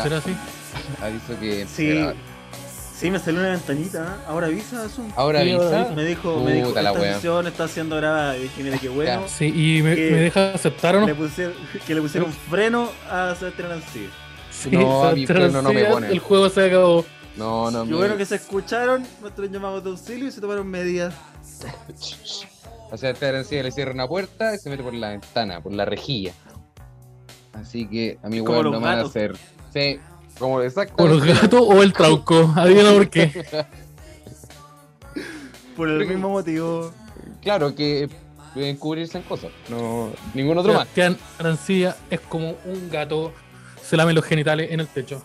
Ya. ¿Será así? Aviso que. Sí. Sí, me salió una ventanita. ¿eh? Ahora avisa. Ahora Sí, ahora avisa. Me dijo, me dijo esta sesión está siendo grabada. Y dije, mira qué bueno. Sí, y me, Que- me deja aceptar o no. Le pusieron, que le pusieron freno a Sebastián Arancibia. Sí, No, a freno no me pone. El juego se acabó. No, no, me- bueno que se escucharon nuestros llamados de auxilio y se tomaron medidas. O sea, este Arancibia le cierra una puerta y se mete por la ventana, por la rejilla. Así que a mi weón no me van a hacer. Sí, como exacto. ¿Por los gatos o el trauco? Adivina por qué. Por el mismo motivo. Claro que pueden cubrirse en cosas. No, ningún otro más. Sebastián Arancibia es como un gato. Se lame los genitales en el techo.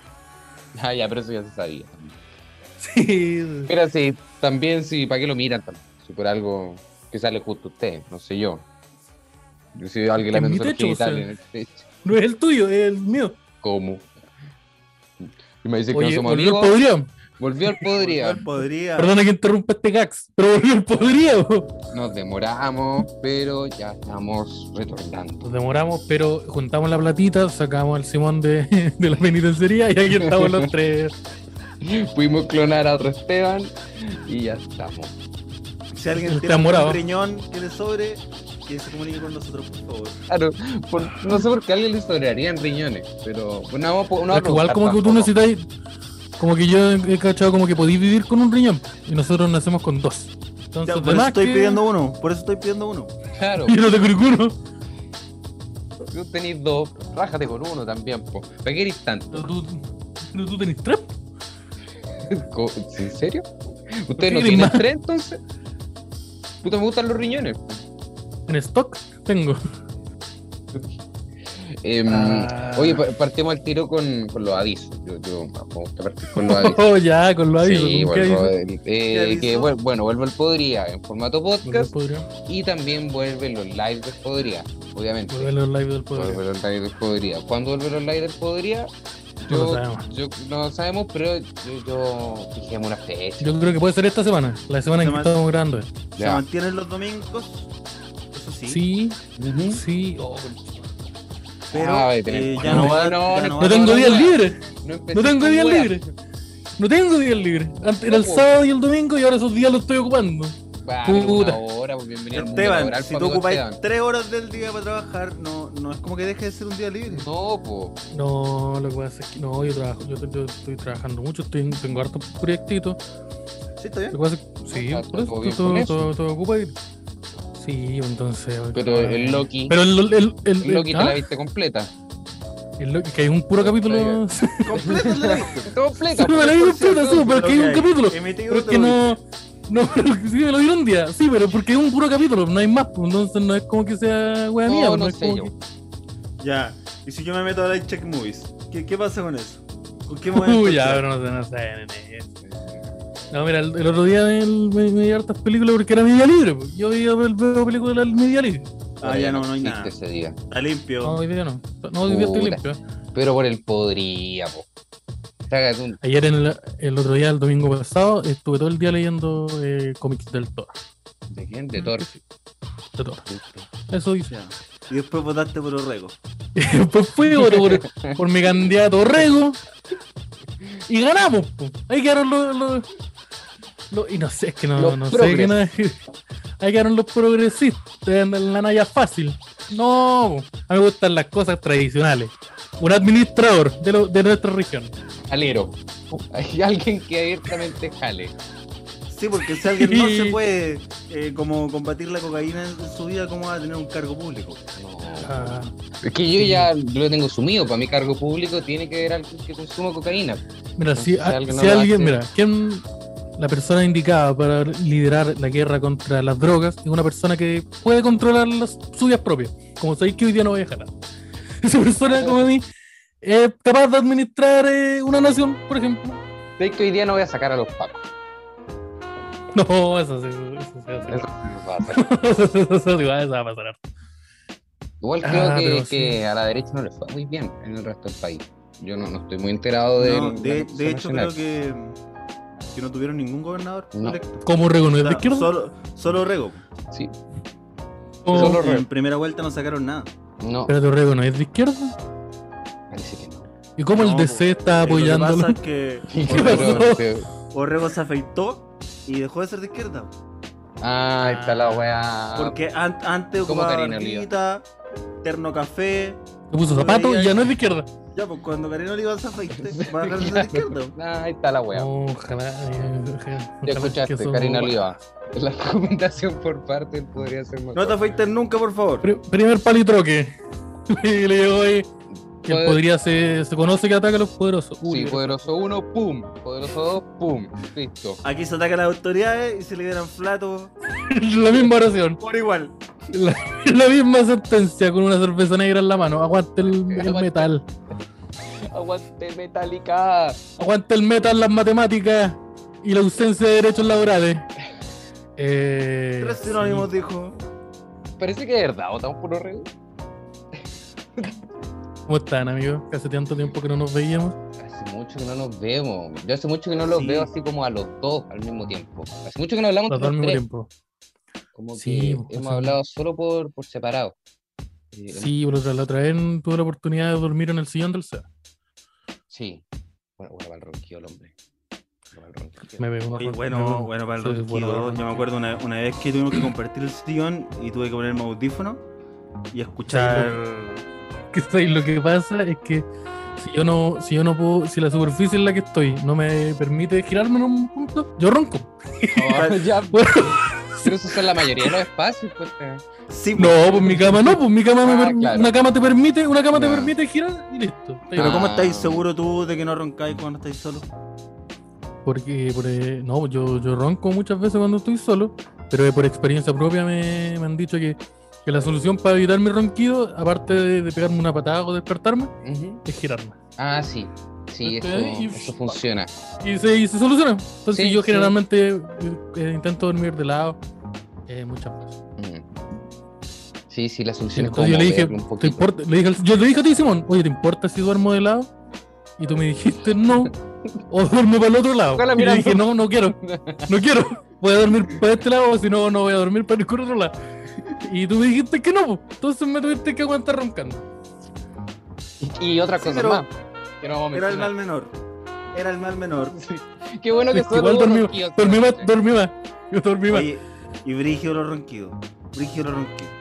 Ah, ya, pero eso ya se sabía. Sí. Pero sí, también sí, ¿para qué lo miran? Si por algo que sale justo usted, no sé yo. Yo si alguien meto los techo, o sea. genitales en el techo. No es el tuyo, es el mío. ¿Cómo? Y me dice que Oye, no somos volvió el amigos. podría. Volvió al podría. Perdona que interrumpa este gax, pero volvió el podría. po. Nos demoramos, pero ya estamos retornando. Nos demoramos, pero juntamos la platita, sacamos al Simón de, de la penitenciaría y aquí estamos los tres. Pudimos clonar a otro Esteban y ya estamos. Si alguien Está tiene morado. un riñón que le sobre, que se comunique con nosotros, por favor. Claro, por- no sé por qué a alguien le sobrarían riñones, pero pues no vamos, no Es que igual como que tú necesitáis, como que yo he cachado como que podéis vivir con un riñón y nosotros nacemos con dos. Entonces, Ya, por eso estoy que- pidiendo uno. Por eso estoy pidiendo uno. Claro, Yo no tengo ninguno. tú tenés dos, rájate con uno también, po. ¿Para qué eres tanto? Pero tú, pero tú tenés tres. ¿En serio? ¿Ustedes no tienen más? tres entonces? Puta, me gustan los riñones. En stock tengo. Em, Ah. Oye, pa- partimos al tiro con, con los avisos. Yo, yo me gusta partir con los avisos. Oh, ya, con lo aviso. Sí, ¿con qué vuelvo, aviso? eh, que bueno, vuelve el Podría en formato podcast Podría. y también vuelven los lives del Podría, obviamente. A los live del poder. Vuelven los lives del Podría. ¿Cuándo vuelven los lives del Podría? No lo Yo, sabemos. yo no lo sabemos, pero yo, yo fijemos una fecha. Yo creo que puede ser esta semana, la semana en que estamos grabando. Se mantienen los domingos. Sí. Sí, oh, Pero Ah, eh, ya no, no va, no, ya no tengo días libres. No, tengo días libres. No tengo días libres. Antes era el sábado y el domingo y ahora esos días los estoy ocupando. Puta. una hora, pues bienvenido al mundo Esteban, laboral, si tú ocupáis tres horas del día para trabajar, no, no es como que deje de ser un día libre. No, po. No, lo que pasa es que no, yo trabajo, yo, yo estoy trabajando mucho, estoy, tengo hartos proyectitos. Sí, está bien. Lo que pasa es que, sí, Está por eso, todo todo ocupa y- Sí, entonces. Pero el Loki, Pero el, el, el, Loki te ¿ah? la viste completa. El Loki, que hay un puro capítulo. Completo la viste. Completa, me la vi completa, sí, pero es que hay un capítulo. Pero que no. No, pero sí me lo dieron un día. Sí, pero porque es un puro capítulo, no hay más. pues, Entonces no es como que sea wea mía. No, pues, no es sé yo. Ya. Y si yo me meto a Light Check Movies, ¿qué, qué pasa con eso? ¿Con qué momento? Uy, ya, pero no sé, no sé, nene. No, mira, el, el otro día el- me, me di hartas películas porque era media libre. pues. Yo veía veo películas del media libre. Ah, ya no, no hay nada. ese día. Está limpio. No, hoy día no. No, hoy día estoy limpio. Pero por el podría, po. Un- Ayer, en el, el otro día, el domingo pasado, estuve todo el día leyendo eh, cómics del Thor. ¿De quién? De Thor. De Thor. Eso dice. Ya. Y después votaste por Orrego. Después fui por, por, por mi candidato Rego y ganamos. po. Ahí quedaron los, los- los- Y no sé, es que no, Los no sé qué nada. Ahí quedaron los progresistas en la naya fácil. No, a mí me gustan las cosas tradicionales. Un administrador de, lo- de nuestra región. Jalero. Hay alguien que abiertamente jale. Sí, porque si alguien no se puede eh, como combatir la cocaína en su vida, ¿cómo va a tener un cargo público? No. Ah, Es que yo ya lo tengo sumido. Para mi cargo público tiene que haber alguien que consuma cocaína. mira, si, Si alguien no si lo alguien, mira, ¿quién, la persona indicada para liderar la guerra contra las drogas es una persona que puede controlar las suyas propias. Como sabéis que hoy día no voy a jalar. Esa persona, como a mí, es capaz de administrar eh, una nación, por ejemplo. De que hoy día no voy a sacar a los pacos. No, eso sí, eso sí va a Eso va a hacer. Eso sí va a pasar. Igual creo Ah, que, que sí. a la derecha no le fue muy bien en el resto del país. Yo no, no estoy muy enterado de. No, de, de hecho, nacional. creo que, que no tuvieron ningún gobernador No. electo. ¿Cómo Rego no O es de izquierda? Solo, solo Rego. Sí. ¿Cómo- solo En Rego. primera vuelta no sacaron nada. No, Espérate, Rego no es de izquierda. parece que no. ¿Y cómo el DC está Eh, Lo que apoyándolo? pasa es que ¿Qué pasó? Orrego se afeitó y dejó de ser de izquierda. Ah, está la weá. Porque an- antes ocupaba terno café. Se puso zapatos y ya no es de izquierda. Ya, pues cuando Karina Oliva se afeite, va a ser de izquierda. Ah, ahí está la weá. Ojalá. eh, ojalá Ya escuchaste, Karina Oliva. La recomendación por parte podría ser mejor. No te afeites nunca, por favor. Pri- primer palitroque. le le llegó ahí. Que Poder- podría ser, se conoce que ataca a los poderosos. Uy, Sí, poderoso 1, pum. Poderoso 2, pum. Listo. Aquí se atacan las autoridades y se liberan flatos la misma oración. por igual. La, la misma sentencia con una cerveza negra en la mano. Aguante el, el Aguante. metal. Aguante Metallica. Aguante el metal, las matemáticas y la ausencia de derechos laborales. Eh, Tres sí. sinónimos, dijo. Parece que es verdad, votamos por los reyes. ¿Cómo están, amigos? Hace tanto tiempo que no nos veíamos. Hace mucho que no nos vemos. Yo hace mucho que no los Sí. veo así como a los dos al mismo tiempo. Hace mucho que no hablamos Los los dos al mismo tres. tiempo. Como Sí, que pues, hemos sí. hablado solo por, por separado. Sí, por otra, la otra vez tuve la oportunidad de dormir en el sillón del SEA. Sí. Bueno, bueno, para el ronquido el hombre. Para el ronquido. Me ron- me bueno, bueno, para el ronquido. bueno Yo me acuerdo una, una vez que tuvimos que compartir el sillón y tuve que ponerme audífono y escuchar. Que ¿sabes? lo que pasa es que si yo no, si yo no puedo, si la superficie en la que estoy no me permite girarme en un punto, yo ronco. Oh, ya, Bueno, pero esos son la mayoría de los espacios, pues. eh. Sí, no, pues mi cama no, pues mi cama me Ah, per- claro. una cama te permite, una cama te permite girar y listo. Pero ¿cómo Ah. estáis seguro tú de que no roncáis cuando estáis solo? Porque por, eh, no, yo, yo ronco muchas veces cuando estoy solo, pero por experiencia propia me, me han dicho que, que la solución para evitar mi ronquido, aparte de, de pegarme una patada o despertarme, es girarme. Ah, sí. Sí, eso, y- eso funciona. Y se, y se soluciona. Entonces Sí, yo generalmente eh, eh, intento dormir de lado eh, muchas veces. Mm. Sí, sí, la solución es Entonces yo le dije, un ¿te importa? Le dije yo le dije a ti, Simón, oye, ¿te importa si duermo de lado? Y tú me dijiste no. O duermo para el otro lado. Y le dije, no, no quiero. No quiero. Voy a dormir para este lado, o si no, no voy a dormir para el otro lado. Y tú me dijiste que no, po. entonces me tuviste que aguantar roncando. Y otra Sí, cosa pero más. Que no Era el mal menor. Era el mal menor. Qué bueno que solo igual dormí, más, dormí más. Yo dormí más. Oye, y Brigio los ronquidos. Brigio los ronquidos.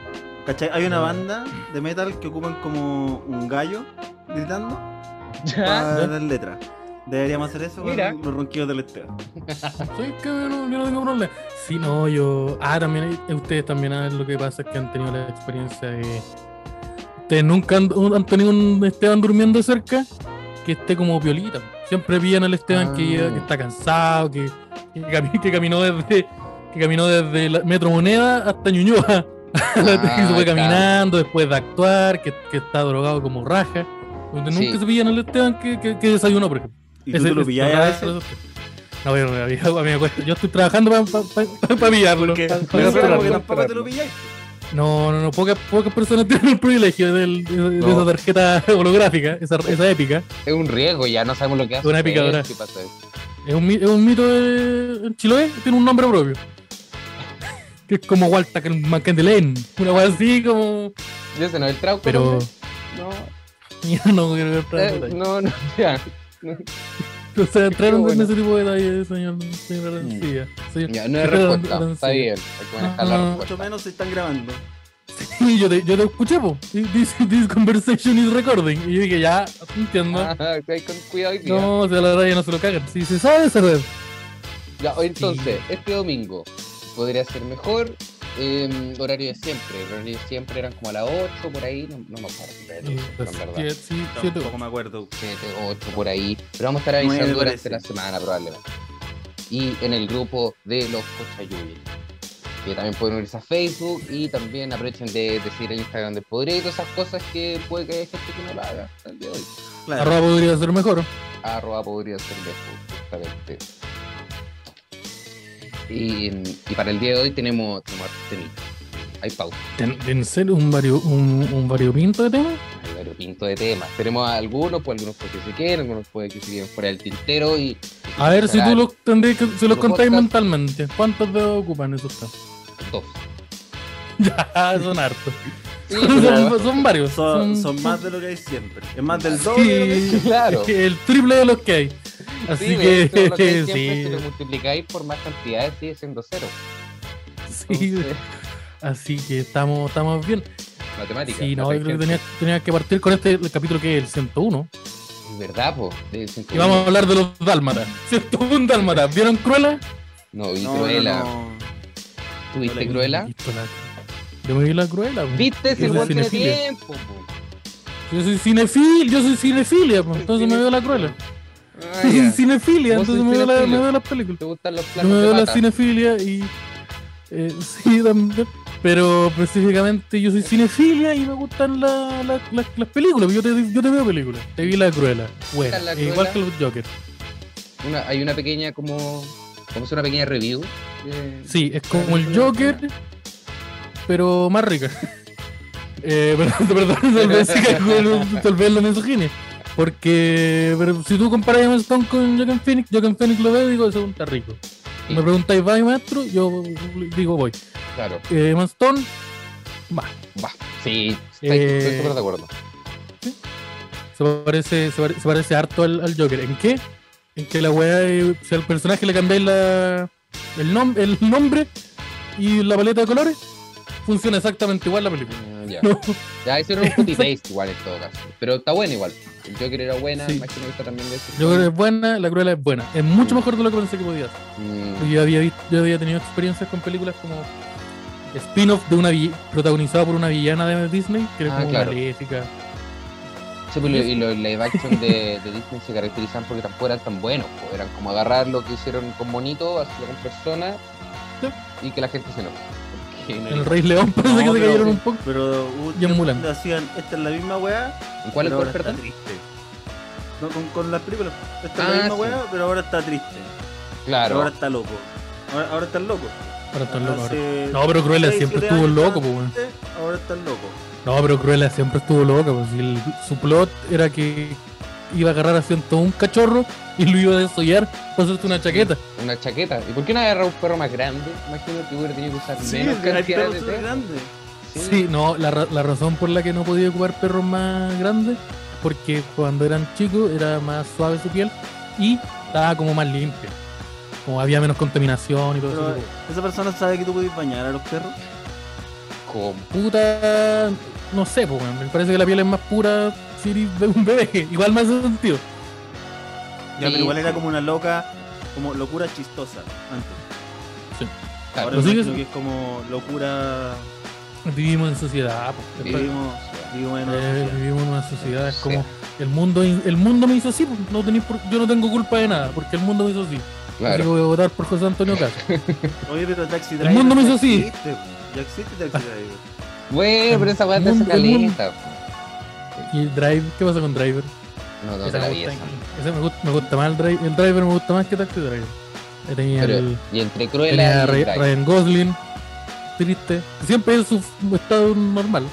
¿Cachai? Hay una banda de metal que ocupan como un gallo gritando para Ya. las letras. Deberíamos hacer eso Mira. con los ronquidos del Esteban. Sí, que yo no, yo no tengo problema. Sí, no, yo. Ah, también hay- ustedes también ah, lo que pasa es que han tenido la experiencia de. Ustedes nunca han, tenido un Esteban durmiendo cerca que esté como piolita. Siempre pillan al Esteban que, Ah. que está cansado, que, que, cami- que caminó desde que caminó desde la Metro Moneda hasta Ñuñoa. que se Ah, fue claro. caminando después de actuar, que, que está drogado como raja. Donde Sí. nunca se pillan al Esteban que, que, que desayunó, por ejemplo. ¿Y tú Ese- te lo a veces? No, yo, yo- a mí me cuesta. Yo estoy trabajando para pillarlo. Porque pa- pa pensé capturarlo. como que tampoco te lo pilláis. No, no, no. Pocas, pocas personas tienen el privilegio del- de, de No. esa tarjeta holográfica, esa, esa épica. Es un riesgo, ya no sabemos lo que hace. Una picadora. ¿Qué pasa eso? Es un, es un mito de en Chiloé, tiene un nombre propio. Que es como Walter que el Mancandelén. Una cosa así como. ¿Y ese no es el trauco? Pero. Yo no quiero ver No, eh, no, no, ya. No, O sea, entraron bueno. en ese tipo de detalles, señor. señor Arancilla. Señor- ya, no es señor respuesta. Está bien, hay que manejar la respuesta. Mucho menos se están grabando. Y yo te, yo te escuché, po. This, this conversation is recording. Y yo dije, ya, entiendo. Ah, hay con cuidado día. no, o sea, la verdad ya no se lo cagan. Si se sabe, se sabe. Ya, entonces, este domingo podría ser mejor. Eh, horario de siempre. El horario de siempre eran como a las 8 por ahí. No, no me acuerdo. en verdad. Siete, sí, siete. Tampoco me acuerdo. 7, 8 por ahí. Pero vamos a estar avisando durante la semana probablemente. Y en el grupo de los Cochayubi. Que también pueden unirse a Facebook y también aprovechen de, de seguir el Instagram de Podría y todas esas cosas que puede que haya gente que no lo haga hasta el día de hoy. Claro. Arroba podría ser mejor. Arroba podría ser lejos, justamente. Y, y para el día de hoy tenemos, tenemos temitas. Hay pauta, ¿En, en serio un, vario, un, un variopinto de temas? hay varios pintos de temas. Tenemos algunos, pues algunos puede que se queden, algunos puede que se queden fuera del tintero y. A ver si tú los tendréis que, si los Los contáis podcast. mentalmente. ¿Cuántos dedos ocupan esos temas? Dos. Ya, son hartos. Sí, son, varios. Son, son- son más de lo que hay siempre. Es más del Sí, doble de lo que hay siempre. Claro. es que el triple de los que hay. Así Sí, que, lo si lo multiplicáis por más cantidades sigue siendo cero. sí, Entonces, así que estamos, estamos bien. matemática. Sí, no, yo creo que tenía, tenía que partir con este el capítulo que es el 101. Es verdad, po. de Y vamos a hablar de los dálmatas. 101 dálmatas. ¿Vieron Cruella? No, y No, Cruella. no, no. ¿Tuviste vi. Cruella? Yo me vi la Cruella. po. ¿Viste si el tiene tiempo, po? Yo soy cinefil, yo soy cinefilia, po. entonces me veo la Cruella. Ah, ya. cinefilia, entonces me veo, la, me veo las películas. ¿Te gustan los Yo planos me de veo la cinefilia y. eh, sí, también. Pero específicamente yo soy cinefilia y me gustan la- la- la- las películas. Yo te, yo te veo películas. Te vi la Cruella. Buena. La Igual que los Joker. Una- hay una pequeña como. ¿Cómo es una pequeña review? Sí, es como el Joker, pero más rica. Eh, perdón, perdón, tal vez, tal vez la misoginia. Porque pero si tú comparas a Emma Stone con Joaquin Phoenix, Joaquin Phoenix lo veo y digo, ese weón está rico. Sí. Me preguntáis, ¿va maestro? Yo digo, voy. Claro. Eh, Emma Stone, va. Va. Sí, estoy Eh, estoy súper de acuerdo. Se parece, se pare- se parece harto al, al Joker. ¿En qué? En que la weá, si al personaje le cambiáis la, el, nom- el nombre y la paleta de colores, funciona exactamente igual la película. Ya. No. Ya hicieron un copy paste igual en todo caso. Pero está buena igual. El Joker era buena, Sí. imagino que está también de ese Yo creo que es buena, la Cruella es buena. Es mucho mejor de lo que pensé que podía. Mm, Yo había, visto, yo había tenido experiencias con películas como spin-off de una protagonizada por una villana de Disney, que era Ah, como claro. maléfica. Sí, pues, lo- y los live action de, de Disney se caracterizan porque tampoco eran tan buenos. pues, Eran como agarrar lo que hicieron con monito, hacerlo con personas y que la gente se enoje. El Rey León parece No, que se pero- cayeron un poco. Pero hubo Y en Mulan. hacían, esta es la misma weá, ¿En cuál es está perdón? triste. No, con, con las películas. Esta es Ah, la misma sí. weá, pero ahora está triste. Claro. Ahora está loco. Ahora, ahora está loco. Ahora están locos ahora. No, pero Cruella siempre estuvo loco, pues, weón. triste, Ahora está loco. No, pero Cruella siempre estuvo loca, pues el- su plot era que iba a agarrar a todo un cachorro y lo iba a desollar para hacerte una chaqueta. Una chaqueta. ¿Y por qué no agarrar un perro más grande? Imagino que hubiera tenido que usar Sí, menos hay cantidad perros de perros. grandes. Sí, no, la, ra- la razón por la que no podía ocupar perros más grandes es porque cuando eran chicos era más suave su piel y estaba como más limpia. Como había menos contaminación y todo Pero eso. esa persona sabe que tú puedes bañar a los perros. Como- Puta, no sé, pues, me parece que la piel es más pura si eres de un bebé. Igual me hace sentido. Ya, Sí, pero igual era sí. como una loca, como locura chistosa antes. Claro. Ahora imagino que es como locura. Vivimos en sociedad, pues. Vivimos, vivimos en una Eh, sociedad. vivimos en una sociedad, es Sí. como el mundo el mundo me hizo así, no tenéis por- yo no tengo culpa de nada, porque el mundo me hizo así. Así que Claro. voy a votar por José Antonio Caso. Oye, pero Taxi El Driver. mundo me hizo así. Ya existe Taxi Driver. Bueno, pero esa weá te hace el caleta. Y Drive, ¿qué pasa con Driver? No, no Esa te la me vi gusta, esa. ese me gusta, me gusta más el Driver, el Driver me gusta más que Taxi Driver. Tenía, Pero, el, y entre Cruella tenía y Ray- Ryan Gosling, triste, siempre en su estado normal,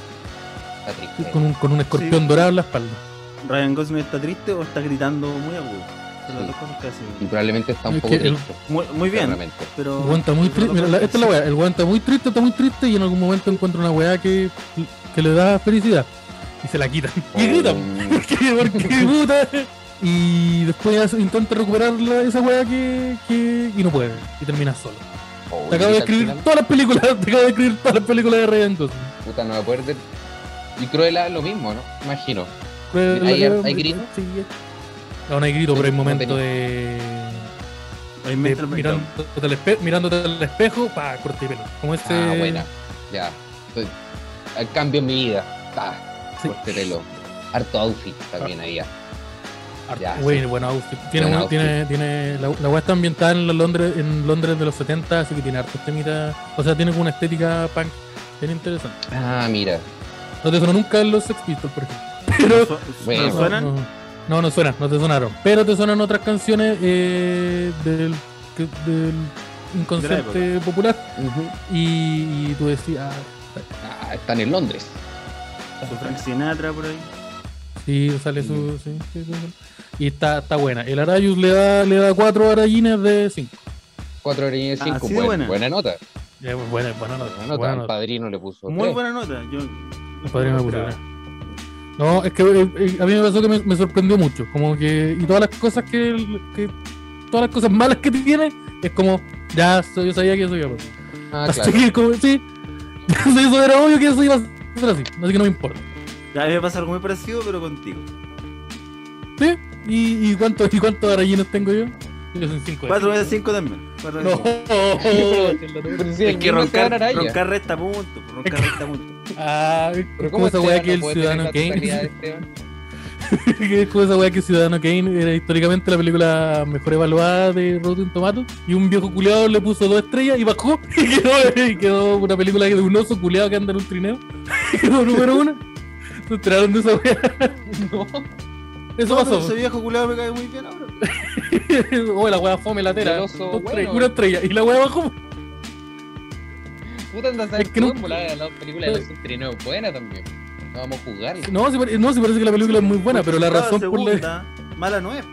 está triste. con un, con un escorpión Sí. dorado en la espalda. Ryan Gosling está triste o está gritando muy agudo. Sí. Y probablemente está un Es poco que el- triste. Muy, muy bien, pero. El weón está muy triste. Mira, la- esta es la weá. El está muy triste, está muy triste y en algún momento encuentra una weá que, que le da felicidad. Y se la quitan. Y gritan. Oh, ¿Por qué? Porque puta. Y después intenta recuperar la- esa weá que, que. Y no puede. Y termina solo. oh, Te acabo de escribir todas las películas. Te acabo de escribir todas las películas de Ryan Gosling. Puta, no me acuerdo. Y Cruella lo mismo, ¿no? Imagino. Pues, ¿Hay- la- hay grito? Sí. No, no hay grito, pero hay momentos de. Ahí de mirándote, al espe- mirándote al espejo, pa, corte y pelo. Como ese. Ah, buena. Ya. El cambio en mi vida. Ah, Sí. Corte pelo. Harto outfit también había. Harto- Ya, Güey, sí. buen outfit. Tiene, tiene, tiene, la, la weá está ambientada en Londres, en Londres de los 70, así que tiene hartos temitas. O sea, tiene como una estética punk bien interesante. Ah, mira. No te sonó nunca los Sex Pistols, por ejemplo. ¿No Pero. su- Bueno. ¿no no, suenan? No, no, no suenan, no te sonaron. Pero te suenan otras canciones eh, del, que- del inconsciente popular. Y, y tú decías, ah, Ah, están en Londres. Su Frank Sinatra por ahí. sí, sale su. Sí, sí, sí, sí. Y está, está buena. El Arayus le da, le da cuatro arayines de 5. Cuatro horas y Ah, cinco. así de buen- buena. buena nota. buena, buena nota. Buena nota. buena El nota. padrino le puso. Muy tres. buena nota. Yo El padrino me puso tres. No, es que eh, eh, a mí me pasó que me, me sorprendió mucho. Como que. Y todas las cosas que, que- Todas las cosas malas que tiene, es como. Ya yo sabía que eso iba a pasar. Ah, así claro. que, como, sí. eso era obvio que eso iba a ser así. Así que no me importa. Ya, a mí me pasa algo muy parecido, pero contigo. ¿Sí? ¿Y, y, cuánto, ¿Y cuántos rellenos tengo yo? Yo soy 5 4 veces 5 también. Cuatro veces No. Es el que roncar, roncar resta punto. Roncar resta punto. Ah, Pero es como ¿cómo esa weá que el Ciudadano Kane. Que es como esa weá que Ciudadano Kane era históricamente la película mejor evaluada de Rotten Tomatoes. Y un viejo culiado le puso dos estrellas y bajó. Y quedó, y quedó una película de un oso culiado que anda en un trineo. Y quedó número uno. Se enteraron de esa weá. No. Eso No, pasó. Ese viejo culiado me cae muy bien ahora. oh, la weá fome latera. Dos bueno. estrellas, Una estrella. Y la weá bajó. Puta, anda a saber Es que no- la, la película de los Trineo es buena también. No vamos a jugarla. No, pare- no, sí parece que la película es muy buena, pero la razón por la. Mala no es.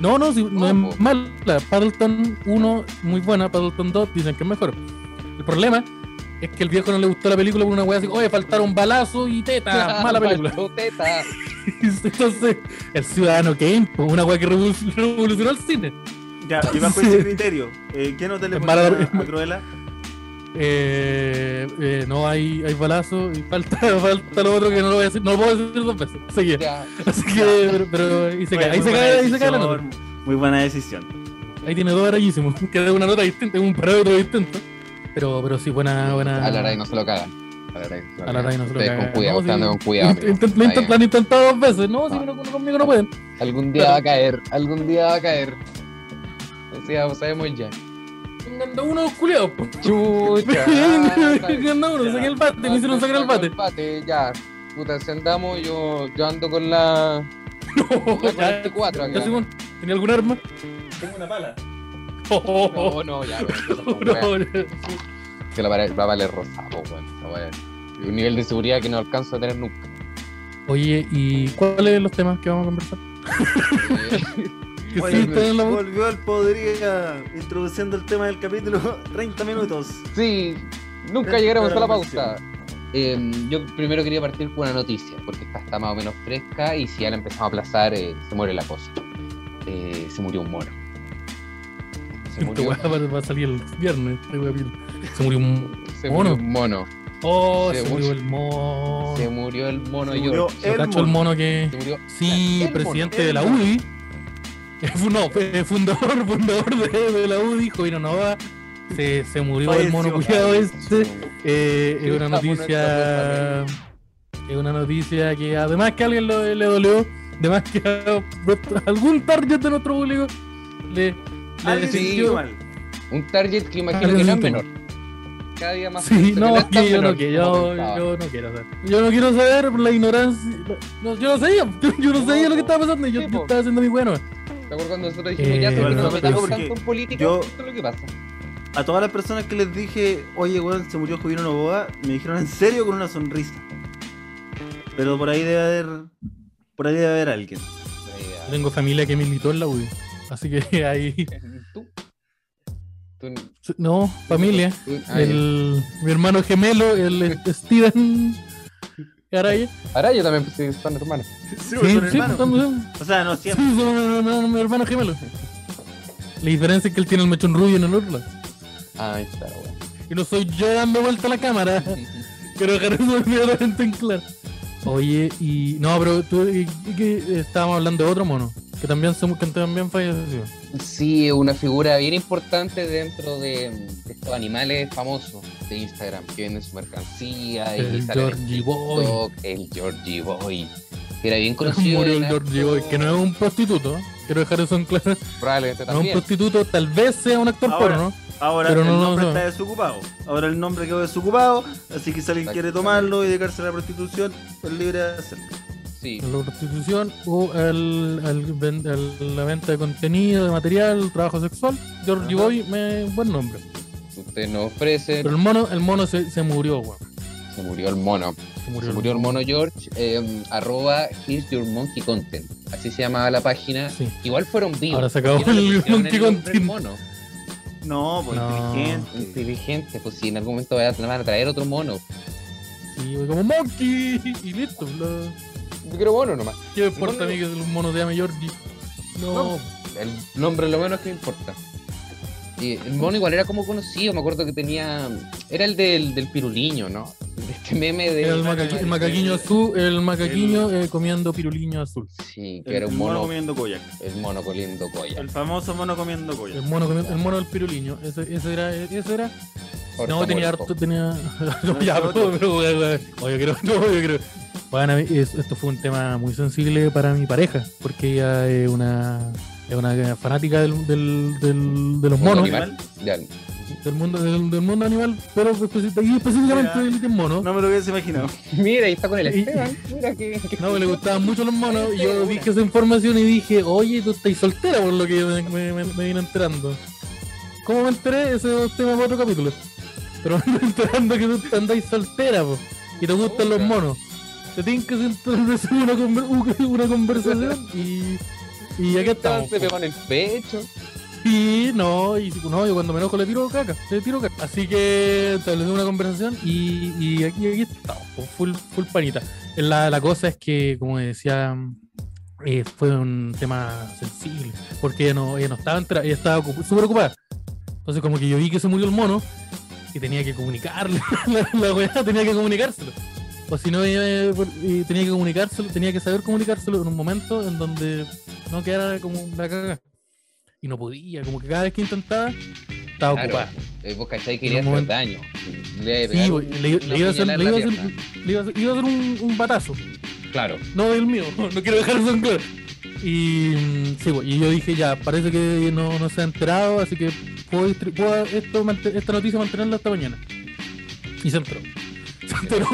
No, no, sí, no, No, es mala. Paddleton 1 muy buena, Paddleton 2 dicen que es mejor. El problema es que el viejo no le gustó la película por una weá así, oye, faltaron balazo y teta, mala película. Teta. Entonces, el ciudadano Kane, pues, una weá que revol- revolucionó el cine. Ya, y bajo ese criterio, eh, ¿qué nota le Es pones a Cruella? Eh, eh, no hay, hay balazo y falta, falta lo otro que no lo voy a decir, no lo puedo decir dos veces. Seguía. Ya. Así que, pero, pero ahí se cae, ahí muy se buena cae, ahí se cae la nota. decisión, Muy buena decisión. Ahí tiene dos arayísimos, que da una nota distinta, un parámetro distinto. Pero, pero sí, buena, buena. A la Ray no se lo cagan. A la Ray no se lo cagan. no se lo Ustedes cagan. con cuidado, No, sí. con cuidado. Intent- intent- lo han intentado dos veces. No, si Ah. no, conmigo no pueden. Algún día va a caer, algún día va a caer. O sea, sabemos ya. Anda uno los culiados. po. Chucha. Anda uno, saqué el bate, me hicieron sacar el bate. bate, ya. Puta, si andamos, yo, yo ando con la. No, ya, 44 acá. ya, Simón, ¿Tenía algún arma? Tengo una pala. Oh, No, no, ya, weón, no, no. Que la va a valer rosado, weón. Un nivel de seguridad que no alcanzo a tener nunca. Oye, ¿y cuáles son los temas que vamos a conversar? Que Oye, sí están en la Volvió el podría introduciendo el tema del capítulo 30 minutos. Sí, nunca llegaremos a la pausa. Eh, yo primero quería partir con una noticia, porque esta está más o menos fresca y si ya la empezamos a aplazar, eh, se muere la cosa. Eh, se murió un mono. Se murió, va, va a salir el viernes. Se murió un. se mono. murió un mono. Oh, Se se, murió- murió el mono. Se murió el mono Se murió Yo el cacho el mono. que. Se murió Sí, el mono. presidente el de la mono. UDI. No, fue fundador, fundador de, de la UDI, Jovino Nova. Se, se murió el mono Falleció. culiado este. Eh, es una noticia. Es una noticia que además que a alguien lo- le dolió, además que a algún target de nuestro público le, le sí. Un target que imagino que no es menor. Cada día más. Sí, no, que yo no, que yo, no quiero saber. Yo no quiero saber por la ignorancia. no, yo no sabía, yo, no No, sabía lo que estaba pasando yo, Sí, yo estaba haciendo mi bueno. ¿Te acuerdas cuando nosotros dijimos Eh, ya bueno, no porque tanto en política? yo- Esto es lo que pasa. A todas las personas que les dije, oye, weón, se murió Jovino Novoa, me dijeron en serio con una sonrisa. Pero por ahí debe haber. Por ahí debe haber alguien. Yo tengo familia que militó en la UDI. Así que ahí. ¿Tú? ¿Tú? No, familia. tú- ah, El, mi hermano gemelo, el Steven Araya. ya. Ahora yo también pues, sí, son hermanos. Sí, Sí, son sí, hermanos. estamos- O sea, no sí, siempre. son mi- mi hermano gemelo. La diferencia es que él tiene el mechón rubio en el otro lado. Ah, ahí está wea. Y no soy yo dando vuelta a la cámara. Quiero dejar eso inmediatamente en claro. Oye, y. No, pero tú. Y, y que estábamos hablando de otro mono. Que también, se, que también falleció. Sí, una figura bien importante dentro de, de estos animales famosos de Instagram que venden su mercancía y El en Georgie Boy. TikTok, El Georgie Boy. Que era bien conocido. Murió el Georgie Boy, que no es un prostituto. Quiero dejar eso en claro. Probablemente No es un prostituto, tal vez sea un actor Ahora. porno. Ahora Pero el no nombre está desocupado. Ahora el nombre quedó desocupado. Así que si alguien quiere tomarlo y dedicarse a la prostitución, es libre de hacerlo. Sí, La prostitución o el, el la venta de contenido, de material, trabajo sexual. Georgie Ajá. Boy, me, buen nombre. usted nos ofrece. Pero el mono, el mono se, se murió, weón. Se murió el mono. Se murió, Se murió el mono George. eh, arroba Here's Your Monkey Content. Así se llamaba la página. Sí. Igual fueron vivos. Ahora se acabó el Monkey Content. mono. No, pues No. inteligente. Inteligente, pues si en algún momento vaya- van a traer otro mono. Y yo como Monkey y listo. lo- Yo quiero mono nomás. ¿Qué me importa a Mono- mí que un mono se llame Georgie? No, No. El nombre lo menos que me importa. Y el mono igual era como conocido, me acuerdo que tenía. Era el del, del piruliño, ¿no? De Este meme de. el, maca- el macaquiño azul, el macaquiño eh, comiendo piruliño azul. Sí, que El era un mono mono. comiendo koyak. El mono coliendo colla. El famoso mono comiendo El koyak. mono, comi- el mono del piruliño. Ese, ese era, ese era. no, tenía harto, tenía. no, ya, pero. Oye, creo, no, yo creo. Bueno, esto fue un tema muy sensible para mi pareja, porque ella es una, es una fanática del, del, del- de los monos, animal. Del mundo, del, del mundo animal, pero específicamente del mono. No me lo hubiese imaginado. Mira, ahí está con el Esteban. Mira que. que- No, le gustaban mucho los monos. Y yo dije esa información y dije, oye, tú estás soltera por lo que me, me, me- me vine enterando. ¿Cómo me enteré? Ese es tema para otro capítulo. Pero me vine enterando que tú andáis soltera, po, y te gustan los monos. Te tienes que entonces una, conver- una conversación y, y aquí Esteban estamos. se pegó en el pecho. Y no, y no, yo cuando me enojo le tiro caca, le tiro caca. Así que establecimos una conversación y, y aquí, aquí estamos, full, full panita. La, la cosa es que, como decía, eh, fue un tema sensible, porque ella no, ella no estaba ella estaba súper ocupada. Entonces como que yo vi que se murió el mono y tenía que comunicarle, la, la weá tenía que comunicárselo. O si no, eh, tenía que comunicárselo, tenía que saber comunicárselo en un momento en donde no quedara como la caga. Y no podía, como que cada vez que intentaba, estaba Claro. ocupada. Eh, Vos cachai que hacer momento- daño. Le iba a Sí, un- le, le iba a hacer, puñalada le en iba a la hacer, pierna. le iba a hacer- iba a hacer un, un batazo. Claro. No del mío, no quiero dejar eso en claro. Y mm, sí, güey, y yo dije, ya, parece que no, no se ha enterado, así que puedo, puedo esto, esta noticia mantenerla hasta mañana. Y se enteró. Se enteró,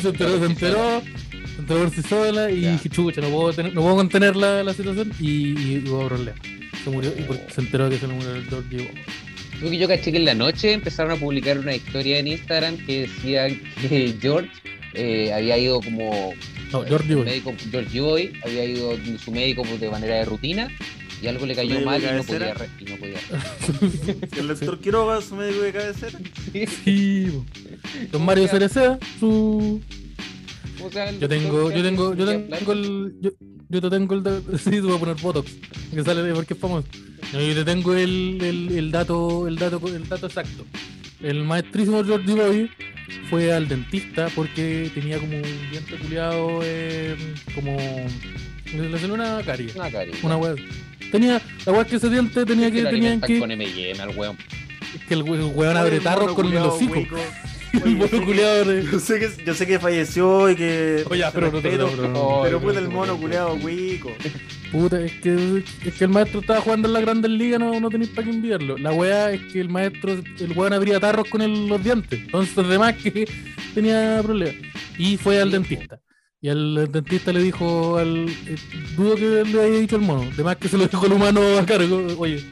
se enteró, se enteró, se enteró por sí sola y dije, chucha, no puedo, tener- no puedo contener la, la situación y, y hubo problema. Se murió y se enteró que se le murió el Georgie. Porque yo caché que en la noche empezaron a publicar una historia en Instagram que decía que George eh, había ido como No, Georgie el Boy. médico, George Boy había ido su médico pues, de manera de rutina y algo le cayó ¿Médico mal y no podía, re- y no podía El doctor Quiroga, su médico de cabecera. Sí. Don Mario Cerecea, su O sea, el Yo tengo, yo tengo, yo tengo el. Yo, yo te tengo el. da- Sí, te voy a poner Botox. Que sale de porque es famoso. No, yo te tengo el, el, el dato, el dato, el dato exacto. El maestrísimo George Boy fue al dentista porque tenía como un diente culiado, eh, como. Le salió una carie. Una cari. Una weá. Tenía, la weá es que ese diente tenía que, tenían que, con M&M al weón. que el, we- el weón abre tarros con el hocico. El mono sé que- culiao de- Yo sé, que, yo sé que falleció y que. Oye, pero no, respeto, pero- pero- Oh, pero Ay, puta el mono culeado, cuico. Puta, es que, es que el maestro estaba jugando en la Grandes Ligas, no, no tenéis para qué enviarlo. La weá es que el maestro, el weón abría tarros con el- los dientes. Entonces, además que tenía problemas. Y fue al dentista. Y al dentista le dijo al. eh, dudo que le haya dicho el mono. Además que se lo dijo el humano a cargo. Oye,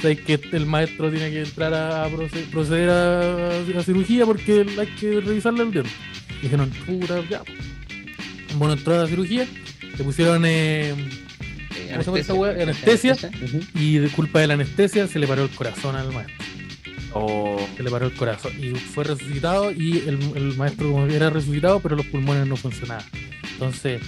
sabes que el maestro tiene que entrar a proce- proceder a, a cirugía porque hay que revisarle el diente. Dijeron, puta, ya. El mono entró a la cirugía, le pusieron. Eh, Eh. Anestesia. Y de culpa de la anestesia se le paró el corazón al maestro. Oh. Se le paró el corazón y fue resucitado y el, el maestro como que era resucitado pero los pulmones no funcionaban. Entonces,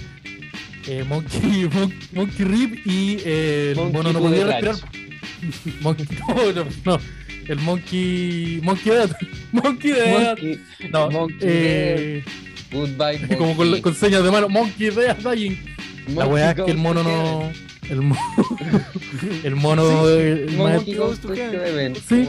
eh, Monkey, Mon- Monkey Rip y eh, el Monkey mono no podía respirar. Monkey, no, no, no. El Monkey. Monkey Dead. Monkey Dead. Monkey, No, Monkey eh, Goodbye. como con, Monkey. con señas de mano. Monkey Dead dying. La Monkey weá es que el mono no. El, mo- el mono. el heaven. maestro- Monkey goes to heaven. Sí.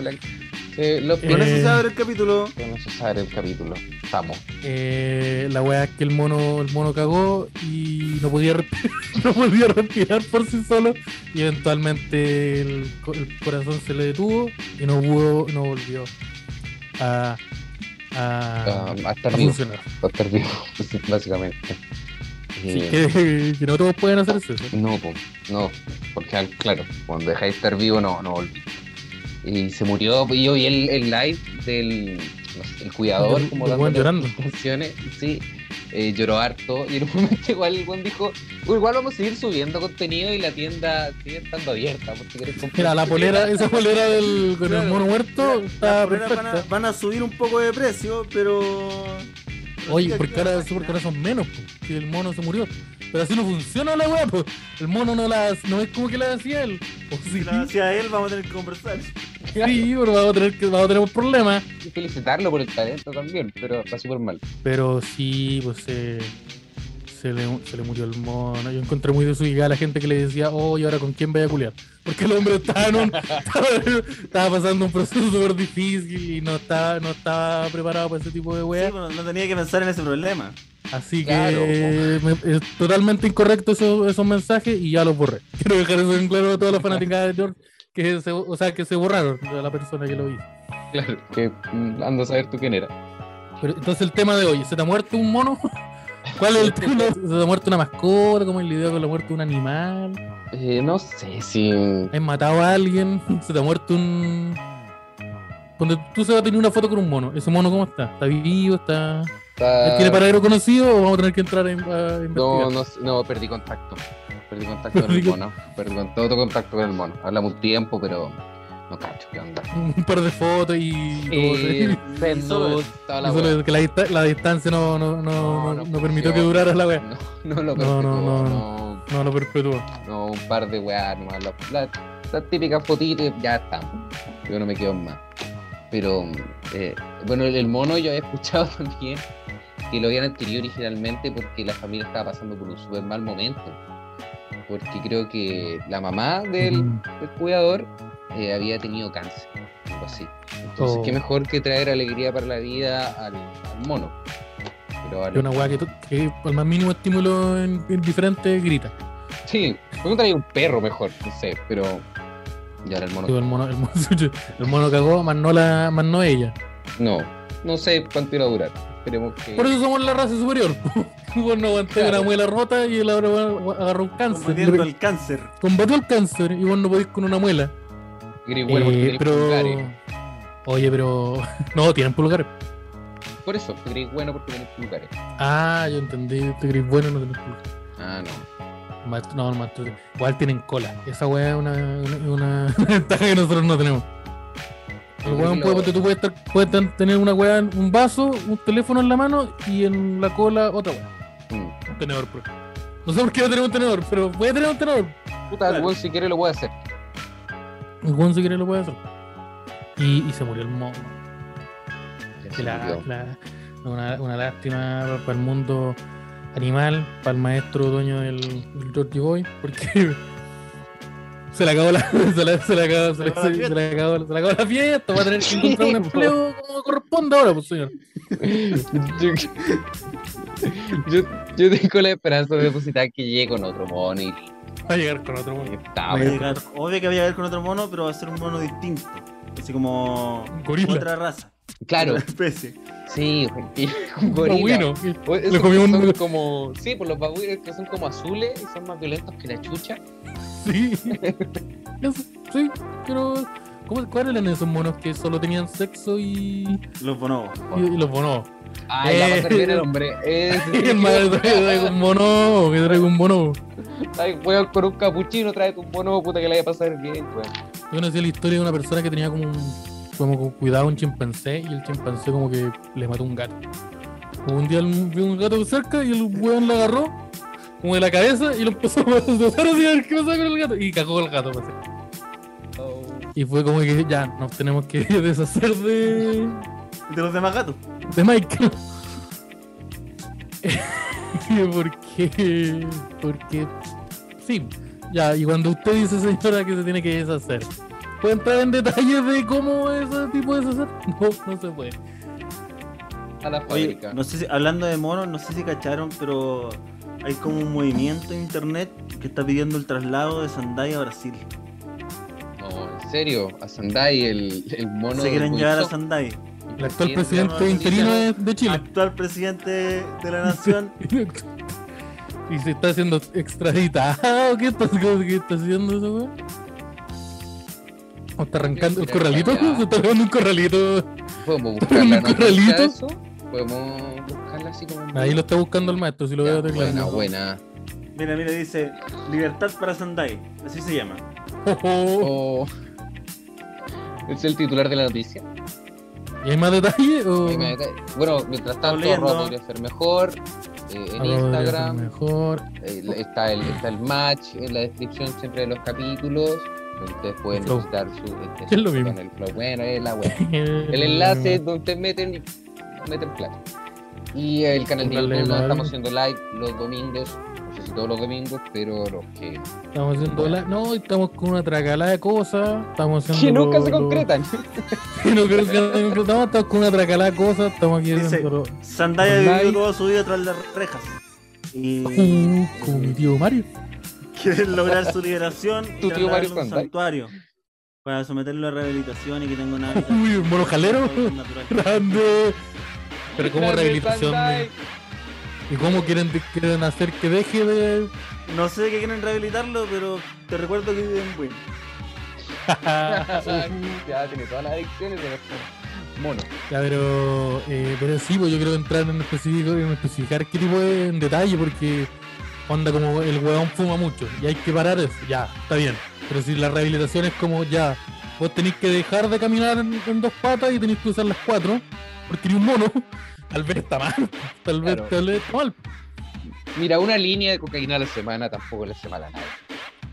Eh, los Con eso se abre el capítulo. Con eso se abre el capítulo. Estamos. Eh, la weá es que el mono, el mono cagó y no podía, no podía respirar por sí solo y eventualmente el, el corazón se le detuvo y no pudo, no volvió a, a, Ah, a estar a vivo. funcionar. A estar vivo, sí, básicamente. Así Eh, que, que no todos pueden hacer eso. No, no, porque claro, cuando dejáis de estar vivo no, no volví. Y se murió, y yo vi el, el live del no sé, el cuidador, como weón dándole llorando. canciones, sí, eh, lloró harto, y en un momento igual el buen dijo, "Uy, igual vamos a seguir subiendo contenido y la tienda sigue estando abierta, por si querés comprar Mira, la polera, esa polera del, con el mono muerto Las está poleras van a, perfecta. van a subir un poco de precio, pero. Oye, porque que- ahora, ahora son menos, po, que el mono se murió. Pero así no funciona la weá, pues. El mono no la no es como que la hacía él. O sí, Si la hacía él, vamos a tener que conversar. sí, pero vamos a tener, que, vamos a tener un problema. Que felicitarlo por el talento también, pero está súper mal. Pero sí, pues se, se, le, se le murió el mono. Yo encontré muy desubicada a la gente que le decía, oh, ¿y ahora con quién vaya a culiar? Porque el hombre estaba, en un- estaba, estaba pasando un proceso súper difícil y no estaba, no estaba preparado para ese tipo de Sí, weas. bueno, no tenía que pensar en ese problema. Así Claro, que me- es totalmente incorrecto esos, esos mensajes y ya los borré. Quiero dejar eso en claro a todas las fanáticas de George, que se, o sea, que se borraron de la persona que lo hizo. Claro, que mm, ando a saber tú quién era. Pero, entonces el tema de hoy, ¿se te ha muerto un mono? ¿Cuál es el tema? ¿Se te ha muerto una mascota? ¿Cómo es la idea con la muerte de un animal? Eh, no sé si. ¿Has matado a alguien? ¿Se te ha muerto un...? Cuando tú se va a tener una foto con un mono, ¿ese mono cómo está? ¿Está vivo? ¿Está... está- ¿Tiene paradero conocido o vamos a tener que entrar a, in- a investigar? No, no, no, perdí contacto. Perdí contacto con el mono. Perdí con- todo contacto con el mono. Hablamos un tiempo, pero no cacho, ¿qué onda? Un par de fotos y... Eh, solo la Y solo wea. que la, dista- la distancia no, no, no, no, no no permitió que durara la wea. No, no lo No, no, perpetuó, no, no, No lo perpetuó. no, un par de weas nomás. La, la, la típica fotito y ya estamos. Yo no me quedo más. Pero, eh, bueno, el, el mono yo había escuchado también que lo habían adquirido originalmente porque la familia estaba pasando por un súper mal momento. Porque creo que la mamá del, del cuidador eh, había tenido cáncer, algo así. Entonces, Oh. qué mejor que traer alegría para la vida al, al mono. Pero vale. una weá que, al más mínimo estímulo en, en diferentes grita. Sí, me traer un perro mejor, no sé, pero. Y ahora el mono. El mono, el mono, el mono cagó, más no, la, más no ella. No, no sé cuánto irá a durar. Esperemos que. Por eso somos la raza superior. Vos no aguanté Claro. una muela rota y él ahora agarró un cáncer. Combatiendo el cáncer. Combatió el cáncer y vos no podés con una muela. Porque Eh, pero. pulgares. Oye, pero. No, tienen pulgares. Por eso, gris bueno porque tenéis pulgares. Ah, yo entendí. Este gris bueno no tenés pulgares. Ah, no. Maestro, no, maestro. Igual tienen cola. Esa weá es una, una, una ventaja que nosotros no tenemos. El weón puede, lo- tú puedes estar- puedes ten- tener una weá, un vaso, un teléfono en la mano y en la cola otra weá. Mm. Un tenedor, pues. No sé por qué a tener un tenedor, pero puede tener un tenedor. Puta, el weón si quiere lo puede hacer. El weón si quiere lo puede hacer. Y, y se murió el mono. La- la- una, una lástima para el mundo animal, para el maestro dueño del, del Georgie Boy, porque se le acabó la, se le, se le acabó, se le- acabó la se- se le acabó- se le acabó la fiesta, va a tener que encontrar un empleo como corresponde ahora, pues señor. yo, yo, yo tengo la esperanza de depositar que llegue con otro mono y Va a llegar con otro mono. está, Va a weón. llegar, obvio que voy a ver con otro mono, pero va a ser un mono distinto. Así como otra raza. Claro, Otra especie. sí, un Un gorila. Le comió un- son como, sí, por los babuinos que son como azules y son más violentos que la chucha. Sí. Eso, sí, pero. ¿Cómo, ¿Cuáles eran esos monos que solo tenían sexo y, Los bonobos. y, y los bonobos? Ay, la va a hacer bien el Eh. hombre. Es, El madre trae un mono, que trae un mono. Ay, weón, con un capuchino trae un mono, puta que le vaya a pasar bien, weón. Yo conocí la historia de una persona que tenía como un. como cuidaba a un chimpancé y el chimpancé como que le mató un gato. Como un día vio un gato cerca y el weón lo agarró como de la cabeza y lo empezó a deshacer así a ver qué pasaba con el gato y cagó el gato. parece. Y fue como que ya nos tenemos que deshacer de. De los demás gatos. de Mike. porque. Porque. Sí. Ya, y cuando usted dice, señora, que se tiene que deshacer, ¿puede entrar en detalles de cómo es ese tipo de deshacer? No, no se puede. A la Oye, fábrica. no sé si, hablando de monos, no sé si cacharon, pero hay como un movimiento en internet que está pidiendo el traslado de Sandai a Brasil. En serio, a Sandai, el, el mono. Se quieren llevar a Sandai. El actual presidente interino de, de Chile. Actual presidente de la nación. y se está haciendo extraditado. ¿Qué está, qué está haciendo ese weón? ¿O está arrancando el corralito? Se está arrancando un corralito. Podemos ¿Un buscar noticia corralito? de eso. Podemos buscarla así como. Ahí lo está buscando el maestro, si lo Ya, veo Buena, teclando. buena. Mira, mira, dice Libertad para Sandai. Así se llama. Oh, oh. Oh, ¿Es el titular de la noticia? ¿Y hay más detalles? O... Detalle. Bueno, mientras tanto, Oliendo. arroba podría ser mejor. eh, en Instagram Mejor. eh, está, el, está el match en la descripción siempre de los capítulos. donde Ustedes pueden Flow. visitar su. este, Es lo mismo. el flow. Bueno, es la web. El enlace es donde ustedes meten, meten plata. Y el canal de YouTube donde estamos haciendo live los domingos. Todos los domingos, pero los que, Estamos haciendo la... No, estamos con una tracalada de cosas. Estamos haciendo. que nunca lo- se lo- concretan. Que nunca se concretamos. Estamos con una tracalada de cosas. Estamos aquí Dice- haciendo. Online. vivió toda su vida tras las rejas. Y Uh, como mi tío Mario. quiere lograr su liberación y Tu tío Mario un santuario para someterlo a rehabilitación y que tenga una Uy, mono jalero. natural. Grande. Pero como rehabilitación. Bandai. ¿Y cómo quieren, quieren hacer que deje de.? No sé qué quieren rehabilitarlo, pero te recuerdo que vive en Win. ya tiene todas las adicciones de los monos. Ya, pero, eh, pero sí, pues yo quiero entrar en específico, en especificar qué tipo de en detalle, porque onda como el huevón fuma mucho y hay que parar eso, ya, está bien. Pero si la rehabilitación es como ya, vos tenéis que dejar de caminar en, en dos patas y tenéis que usar las cuatro, porque eres un mono, tal vez está mal, tal vez, Claro. tal vez está mal. Mira, una línea de cocaína a la semana tampoco le hace mal a nadie.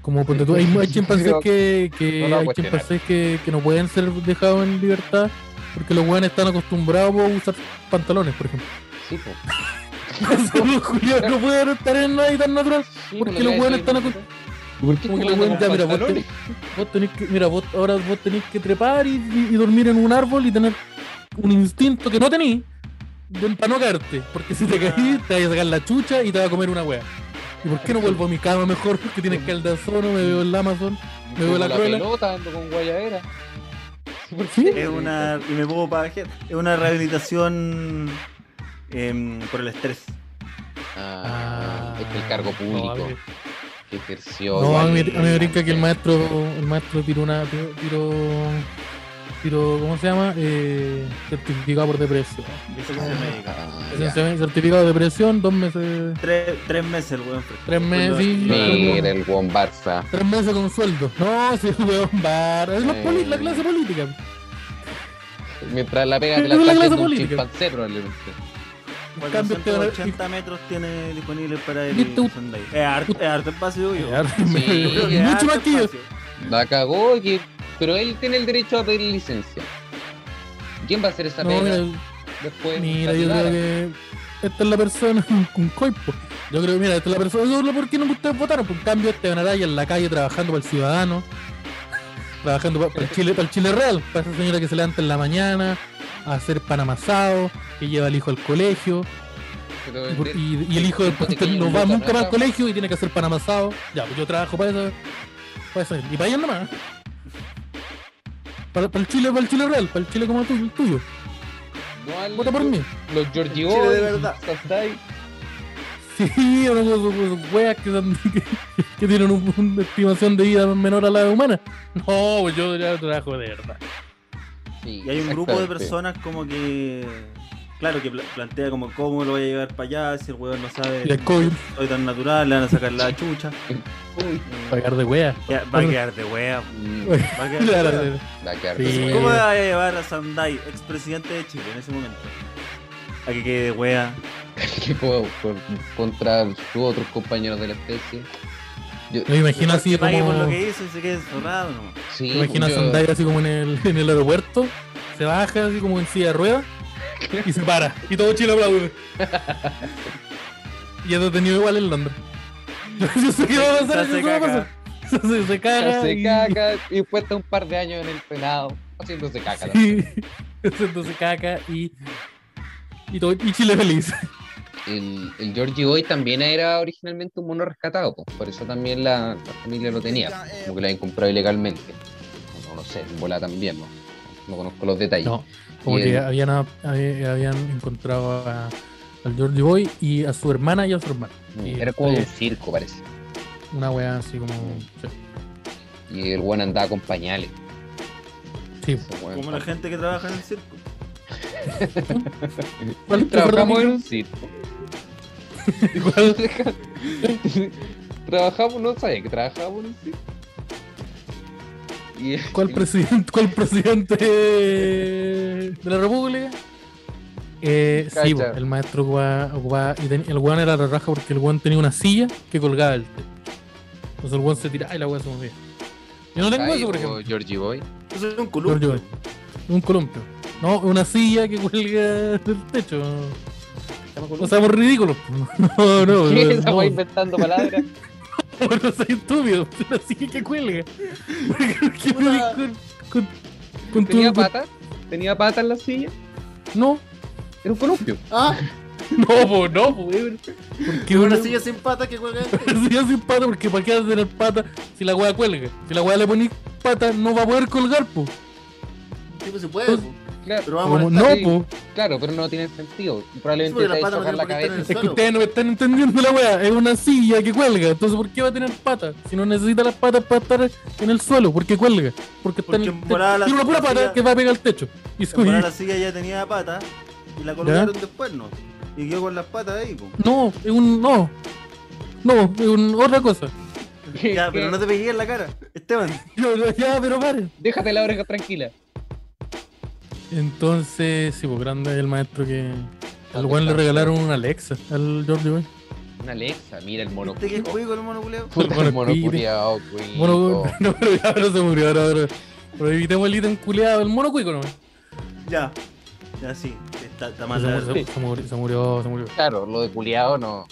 Como ponte tú, hay, hay chimpancés que, que, no lo voy a hay cuestionar. chimpancés que, que no pueden ser dejados en libertad porque los hueones están acostumbrados a usar pantalones, por ejemplo. Sí, pues. los no pueden estar en nada tan natural. Sí, Porque los le a están acostumbrados. ¿Por qué Como que ya, con mira, vos, tenés- vos tenés que, mira, vos ahora vos tenés que trepar y, y- y dormir en un árbol y tener un instinto que no tenís de- para no caerte. Porque si te caís, te vas a sacar la chucha y te va a comer una wea. ¿Y por qué no vuelvo a mi cama mejor? Porque tienes que me veo en el Amazon. Me veo Como la la cruela. pelota, ando con guayabera. ¿Por qué? Es una. Y me pongo para Es una rehabilitación em, por el estrés. Ah, es que el cargo no, a público mí- que ejerció. No, a mí, igual, a mí me brinca que el maestro, el maestro tiró una, tiró, tiró, ¿cómo se llama? Eh, certificado por depresión. Licencia médica. ah. Licencia- Certificado de depresión, dos meses, Tres, tres meses el weón. tres meses, Mira el buen Barça. tres meses con sueldo. No, sí, weón, bar. Es la, poli- la clase política. Mientras la pega Es la la clase política. chimpancé probablemente. En cambio, te van a- 480 metros tiene disponible para el. Es harto, es harto espacio, yo. Sí. Mucho más que yo. La cagó. Pero él tiene el derecho a pedir licencia. ¿Quién va a hacer esa No, después? Mira, yo creo que esta es la persona con coipo. Yo creo, mira, esta es la persona. Eso es lo por qué no ustedes votaron. Por en cambio, este Araya en la calle trabajando para el ciudadano. Trabajando pa- para, el Chile, para el Chile real. Para esa señora que se levanta en la mañana a hacer pan amasado, que lleva al hijo al colegio. Pero Y, por- de- y- y el hijo después pequeño, no va nunca más al colegio y tiene que hacer pan amasado. Ya, pues yo trabajo para eso. Para eso. Y para allá nomás. Para, para el Chile, para el Chile real, para el Chile como tú, el tuyo. No al- Vota por mí. Los Georgie Chile de verdad. Sastai. Sí, esos weas que, son- que, que tienen un- una estimación de vida menor a la humana. No, pues yo ya trabajo de verdad. Sí, Y hay un grupo de personas como que. Claro, que pla- plantea como cómo lo voy a llevar para allá, si el weón no sabe. COVID, Soy tan natural, le van a sacar la chucha. Uy, pagar de wea. Ya, va a quedar de wea. mm, Va a quedar de wea. va a quedar Sí. ¿Cómo va a llevar a Sandai, expresidente de Chile en ese momento? A que quede de wea. que puedo contra sus otros compañeros de la especie. Yo, me imagino así Que como. por lo que hizo y se quede zorrado nomás. sí, Me imagino a yo- Zendaya así como en el, en el aeropuerto. Se baja así como en silla de ruedas. Y se para. Y todo Chile aplaude. y es detenido igual en Londres. Yo, yo sé qué va a Se pasar. hace yo sé qué va a caca. pasar. Se, se caga. se y- caca y después está un par de años en el penado haciéndose caca. Sí, haciéndose caca y, y, todo, y Chile feliz. El, el Georgie Boy también era originalmente un mono rescatado, pues, por eso también la, la familia lo tenía, como que lo habían comprado ilegalmente. No, no sé, en bola también, no, no conozco los detalles. No, como que habían, habían, habían encontrado a, al Georgie Boy y a su hermana y a su hermano. Mm, y era como un eh, circo, parece. Una wea así como. Sí. Y el buen andaba con pañales. sí. Weón. Como la gente que trabaja en el circo. ¿Cuál- Trabajamos en un circo. cuál- Trabajamos, no sabía que trabajábamos en un circo. Y- ¿Cuál presidente, cuál presidente de la República? Eh, sí, po, el maestro ocupaba, ocupaba- y ten- el weón era la raja porque el weón tenía una silla que colgaba del techo. Entonces el weón se tiraba y la weón se movía. Yo no tengo Ay, eso, por ejemplo. Georgie Boy. Eso es un columpio. Boy. Un columpio. No, una silla que cuelga del techo. No seamos ridículos. No, no, ¿Qué no. va inventando palabras? No soy estúpido. Una silla que cuelga. ¿Qué Puta. con, con, con ¿Tenía patas? ¿Tenía patas en la silla? No, Era un columpio. Ah, no, po, no, po, weón. Porque que una una silla sin pata que juega silla sin pata, porque para qué vas a tener pata si la weá cuelga. Si la weá le pones pata, no va a poder colgar, po. Tipo se puede, po. Claro, pero vamos Como, no, sí. po. claro, pero no tiene sentido. Sí, Probablemente porque te patas no la cabeza. Es que ustedes no me están entendiendo la weá. Es una silla que cuelga. Entonces, ¿por qué va a tener patas? Si no necesita las patas para estar en el suelo, ¿por qué cuelga? Porque está Porque en el la- Tiene una pura la pata silla- que va a pegar al techo. Y la silla ya tenía pata y la colocaron después, ¿no? Y quedó con las patas ahí, po. No, es un. No. No, es un, otra cosa. Ya, pero no te pegué en la cara. Esteban, ya, pero pare. Déjate la oreja tranquila. Entonces, sí, pues grande el maestro que. Al ¿Dónde weón le regalaron una Alexa al George Boy. Una Alexa, mira el mono. ¿viste que es juego el mono mono el mono cuico. Mono, no, pero ya pero se murió ahora, ahora. Pero evitemos el ítem culeado, el mono cuico, ¿no? Ya. Ya sí. Está, está Se, mal. la- se- se murió, se murió, se murió. Claro, lo de culiao no.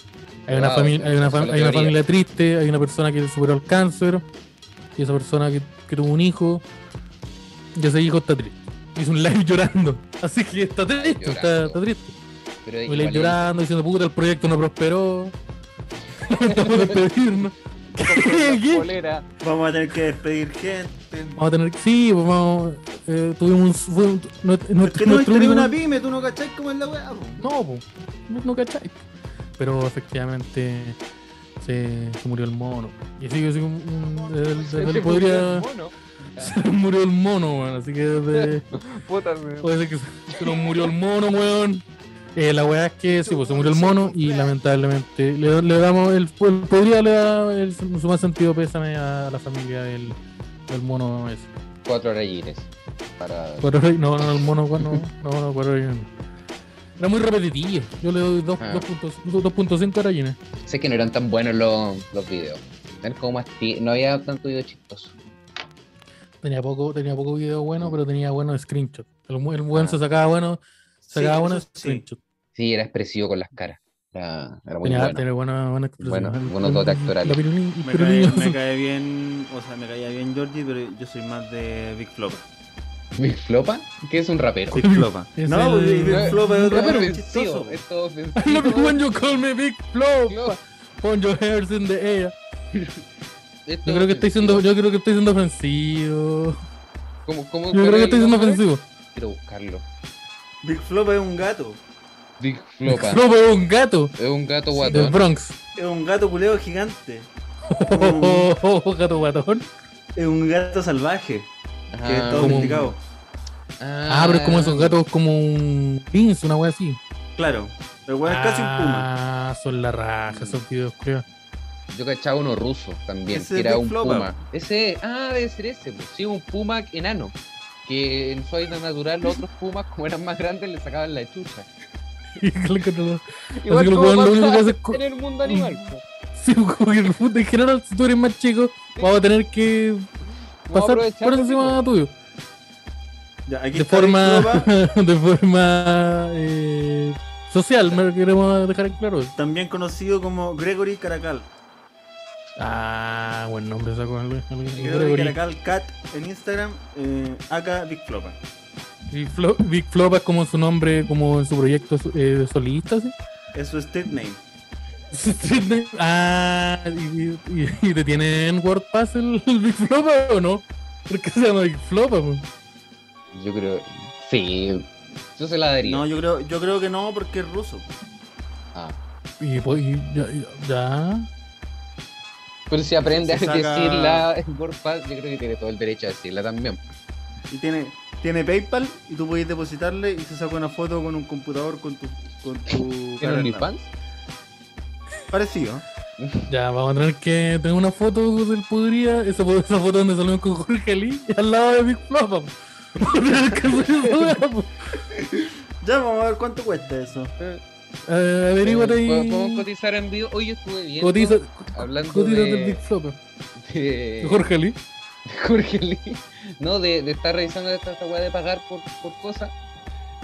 Hay una, familia, hay, una hay una familia triste, hay una persona que superó el cáncer, y esa persona que, que tuvo un hijo, y ese hijo está triste. Hizo un live llorando, así que está triste, está, triste. Pero Un live es- llorando, diciendo puta, el proyecto no prosperó. Despedirnos. Vamos a tener que despedir gente. Vamos a tener que. Sí, pues vamos. Eh, tuvimos un. Fue, que no nuestro tenés único- una pyme, tú no cachai cómo es la weá. No, pues. No, no cachai. Pero efectivamente. Se, se murió el mono. Y sigue así un. un- desde el- desde el Se podría. murió el mono. Se murió el mono, weón. Así que desde. Puta, me- Puede ser que se, se nos murió el mono, weón. Eh, la weá es que sí, pues se murió el mono y lamentablemente le, le damos el, el podría le da el, su más sentido pésame a la familia del, del mono ese. Cuatro rayines. Para. Cuatro rey- no, no, el mono, no, no, no, cuatro reyes. Era muy repetitivo. Yo le doy dos- Ah. dos puntos- 2.5 rayines. Sé que no eran tan buenos los, los videos. Eran como No había tanto video chistoso. Tenía poco, tenía poco video bueno, pero tenía buenos screenshots. El, buen Ah. se sacaba bueno, Sí, sacaba eso buenos sí. screenshots. Sí, era expresivo con las caras. Era, era muy Tenía, bueno. tenía buena, buena expresión. Bueno, buenos dotes actorales. Me cae, me cae bien, o sea, me caía bien Georgie, pero yo soy más de Big Flopa. ¿Big Flopa? Que es un rapero. Big Flopa. No, el- Big Flopa es un otro rapero weón ofensivo. chistoso. Esto I love it ofensivo. when you call me Big Flow. Pon your hairs in the air. Esto Yo creo que estoy siendo, ofensivo. yo creo que estoy siendo ofensivo. ¿Cómo, cómo, Yo creo que estoy siendo ofensivo. Quiero buscarlo. Big Flopa es un gato. Big Flopa. Flow es un gato Es un gato del guatón. Bronx. Es un gato culeo gigante. Oh, oh, oh, gato guatón. Es un gato salvaje. Que es Ah, todo como-. Ah, pero es como esos gatos como un Vince, una wea así. Claro. Pero bueno, es casi un puma. Ah, son la raja esos videos, creo. Yo cachaba uno ruso también, Ese que es era un Flopa. puma. Ese, ah, debe ser ese, pues. Sí, un puma enano. Que en su hábitat natural los otros pumas, como eran más grandes, le sacaban la chucha. Que Igual que lo único que hace en el mundo animal. pues. Sí, como que en general, si tú eres más chico, vamos a tener que pasar por encima tuyo. Ya, aquí De forma, de forma eh, social, me lo queremos dejar claro. también conocido como Gregory Caracal. Ah, buen nombre sacó el, el- el Gregory Gregory. Caracal Cat en Instagram. Eh, acá Big Flopa. Big, Flo, Big Flop es como su nombre, como en su proyecto eh, solista, ¿sí? Es su street name. ah, y, y- y te tiene en WordPass el, el Big Flop o no? ¿Por qué se llama Big Flop? po? Yo creo. Sí. Yo se la daría. No, yo creo, yo creo que no porque es ruso. Ah. Y, pues, y ya, ya- ya. Pero si aprende Se a saca- decirla en WordPress, yo creo que tiene todo el derecho a decirla también. Y tiene, tiene PayPal y tú puedes depositarle y se saca una foto con un computador con tu. Con tu ¿Tiene. OnlyFans? Parecido. Ya, vamos a tener que tener una foto del Podría, esa, esa foto donde salimos con Jorge Lee al lado de Big po. Ya vamos a ver cuánto cuesta eso. Eh, averíguate Eh, Podemos ahí. cotizar en vivo. Hoy estuve viendo. Cotiza, hablando cotiza de, del Big Floppa. de- Jorge Lee. Jorge Lee, no, de, de estar revisando esta, esta weá de pagar por, por cosas.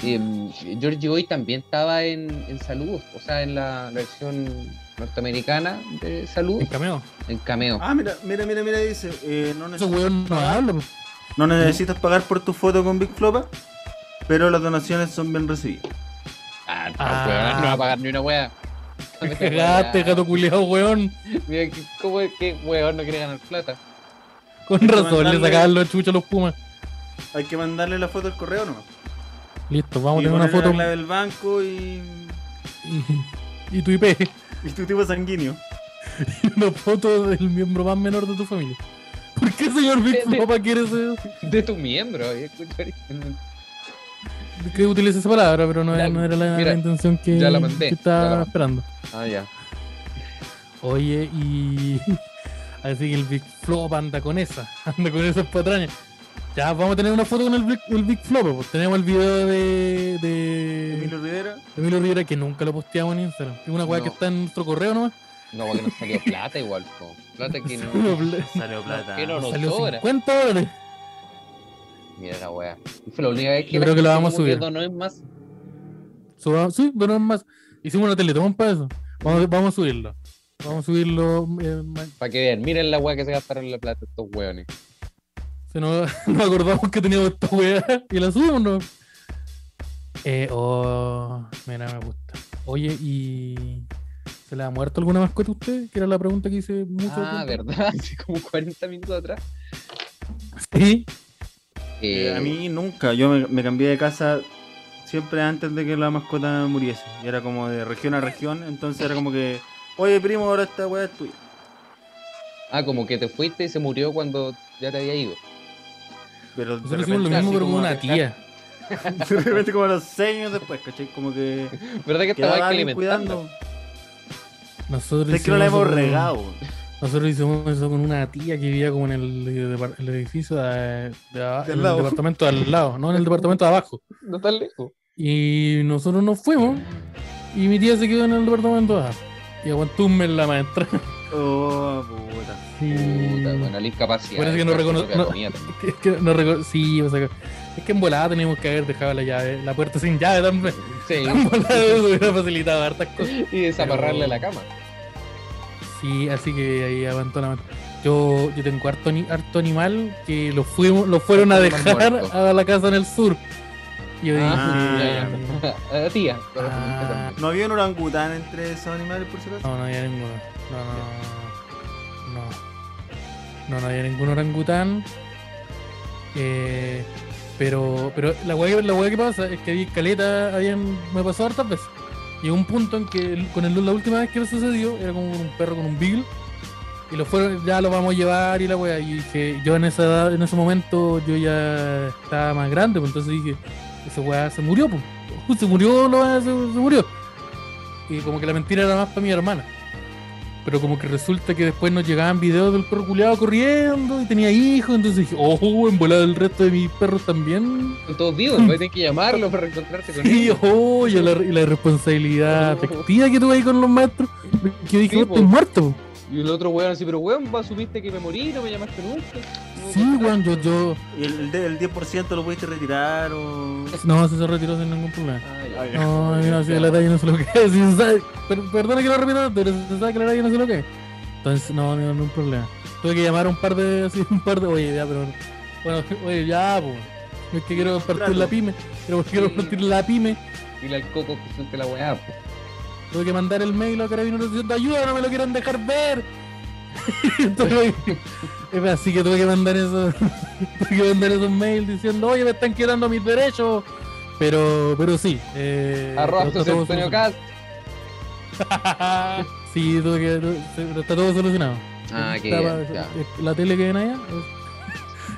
Em, Georgie Boy también estaba en, en salud, o sea, en la, la versión norteamericana de salud, En cameo. en cameo. Ah, mira, mira, mira, mira, dice, eh, no, Ese neces- weón no no necesitas pagar por tu foto con Big Flopa, pero las donaciones son bien recibidas. Ah, no, Ah. weón, no va a pagar ni una weá. Te cagaste, gato culiao, weón. Mira, ¿cómo es que weón no quiere ganar plata? Con razón, le sacaban los chuchos a los pumas. Hay que mandarle la foto al correo nomás. Listo, vamos a tener una foto. la del banco y, Y, y tu IP. y tu tipo sanguíneo. Y una foto del miembro más menor de tu familia. ¿Por qué señor Big Floppa quiere ese, De tu miembro, que utilice esa palabra, pero no, era la, mira, la intención que, ya la mandé, que estaba ya la mandé. esperando. Ah, ya. Oye, y. Así que el Big Flop anda con esa, anda con esas patrañas. Ya, vamos a tener una foto con el Big, el Big Flop. Pues. Tenemos el video de, de, Emilio Rivera. de Emilio Rivera que nunca lo posteamos en Instagram. Es una weá No. que está en nuestro correo nomás. No, porque nos salió plata igual, po. Plata que no. Salió plata. que no nos Salió sobra. 50 dólares. Mira la wea. Y fue la única vez que Yo la creo que gente vamos a subir. donó en más. Suba- sí, pero no es más. Hicimos una teletón para eso. Vamos, vamos a subirlo. Vamos a subirlo. eh, Para que vean, miren la wea que se gastaron la plata estos weones. Se nos, nos acordamos que teníamos esta weá y la subimos, ¿no? Eh, oh, mira, me gusta. Oye, ¿y se le ha muerto alguna mascota a usted? Que era la pregunta que hice mucho Ah, tiempo. ¿verdad? Hace como 40 minutos atrás. Sí. Eh, a mí nunca. Yo me, me cambié de casa siempre antes de que la mascota muriese. Y era como de región a región. Entonces era como que, oye primo, ahora esta weá es tuya. Ah, como que te fuiste y se murió cuando ya te había ido. Pero de Nosotros hicimos lo mismo, pero con como- una tía. De repente como a los 6 años después, ¿cachai? Como que ¿Verdad que alimentando? cuidando. Nosotros Es que no la hicimos hemos eso con- regado. Nosotros hicimos eso con una tía que vivía como en el, el edificio de, de De el lado. departamento de al lado, no en el departamento de abajo. No tan lejos. Y nosotros nos fuimos y mi tía se quedó en el departamento de abajo. Y aguantó un mes la maestra. Oh, puta. Puta, bueno, la incapacidad. Parece que de no buscar su recono- propia no- comida también. Es que no recuerdo. Sí, o sea, que- es que en volada teníamos que haber dejado la llave, la puerta sin llave también. Sí, En volada eso hubiera facilitado hartas cosas. y desamarrarle Pero- la cama. Sí, así que ahí aguantó la maestra. Yo, yo tengo harto, harto animal que lo fuimos, lo fueron a dejar muerto. a la casa en el sur. Y yo Ah, dije, ya, ya. Ah, tía. pero Ah. ¿No había un orangután entre esos animales por si acaso? No, no había ninguno. No, no, no. No, había ningún orangután. Eh, pero, pero la weá la que pasa es que había caleta, habían, me pasó hartas veces. Llegó un punto en que con el, la última vez que me sucedió era como un perro con un beagle. Y lo fueron, ya lo vamos a llevar y la weá. Y dije, yo en esa edad, en ese momento yo ya estaba más grande, pues entonces dije, ese weá se murió, pues. Se murió, se murió. Y como que la mentira era más para mi hermana. Pero como que resulta que después nos llegaban videos del perro culiado corriendo y tenía hijos, entonces dije, oh, en volada el resto de mis perros también. Son todos vivos, voy a tener que llamarlo para reencontrarte con Sí, ellos. oh, y la, y la responsabilidad afectiva que tuve ahí con los maestros. Que dije, Sí, "Oh, estoy po. muerto. Y el otro weón así, pero weón, vos supiste que me morí, no me llamaste nunca. Sí, weón, yo, yo. ¿Y el, el, de- el 10% lo pudiste retirar o...? No, se se retiró sin ningún problema. Ah, ya. No, mira, si la talla no sé lo que es. si se sabe- per- perdona que lo repita, pero se sabe que la talla no sé lo que es. Entonces, no, no, no hay problema. Tuve que llamar a un par de, así, un par de, oye, ya, pero, bueno, oye, ya, pues. Es que quiero partir Claro. la pyme, quiero, quiero Sí. partir la pyme. Dile al coco que suelte la weá. po. Tuve que mandar el mail a Carabineros diciendo, ayuda, no me lo quieren dejar ver. Entonces, así que tuve que mandar eso, tuve que mandar esos mails diciendo, oye, me están quedando mis derechos. Pero, pero sí. Eh, todo Antonio. Cast. sí, tuve que, pero está todo solucionado. Ah, que La tele que ven allá.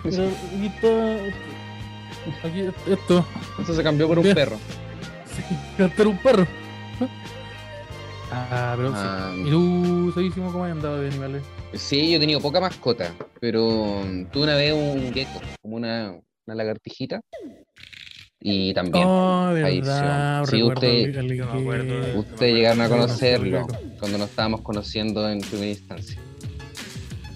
pero aquí está. Aquí, esto. Eso se cambió por un perro. Sí, cantar un perro. Ah, pero Ah. sí. ¿Y tú, Seguísimo, cómo has andado de animales? Sí, yo he tenido poca mascota, pero tuve una vez un gecko, como una, una lagartijita. Y también, Oh, verdad. Sí, usted- ustedes llegaron a conocerlo cuando nos estábamos conociendo en primera instancia.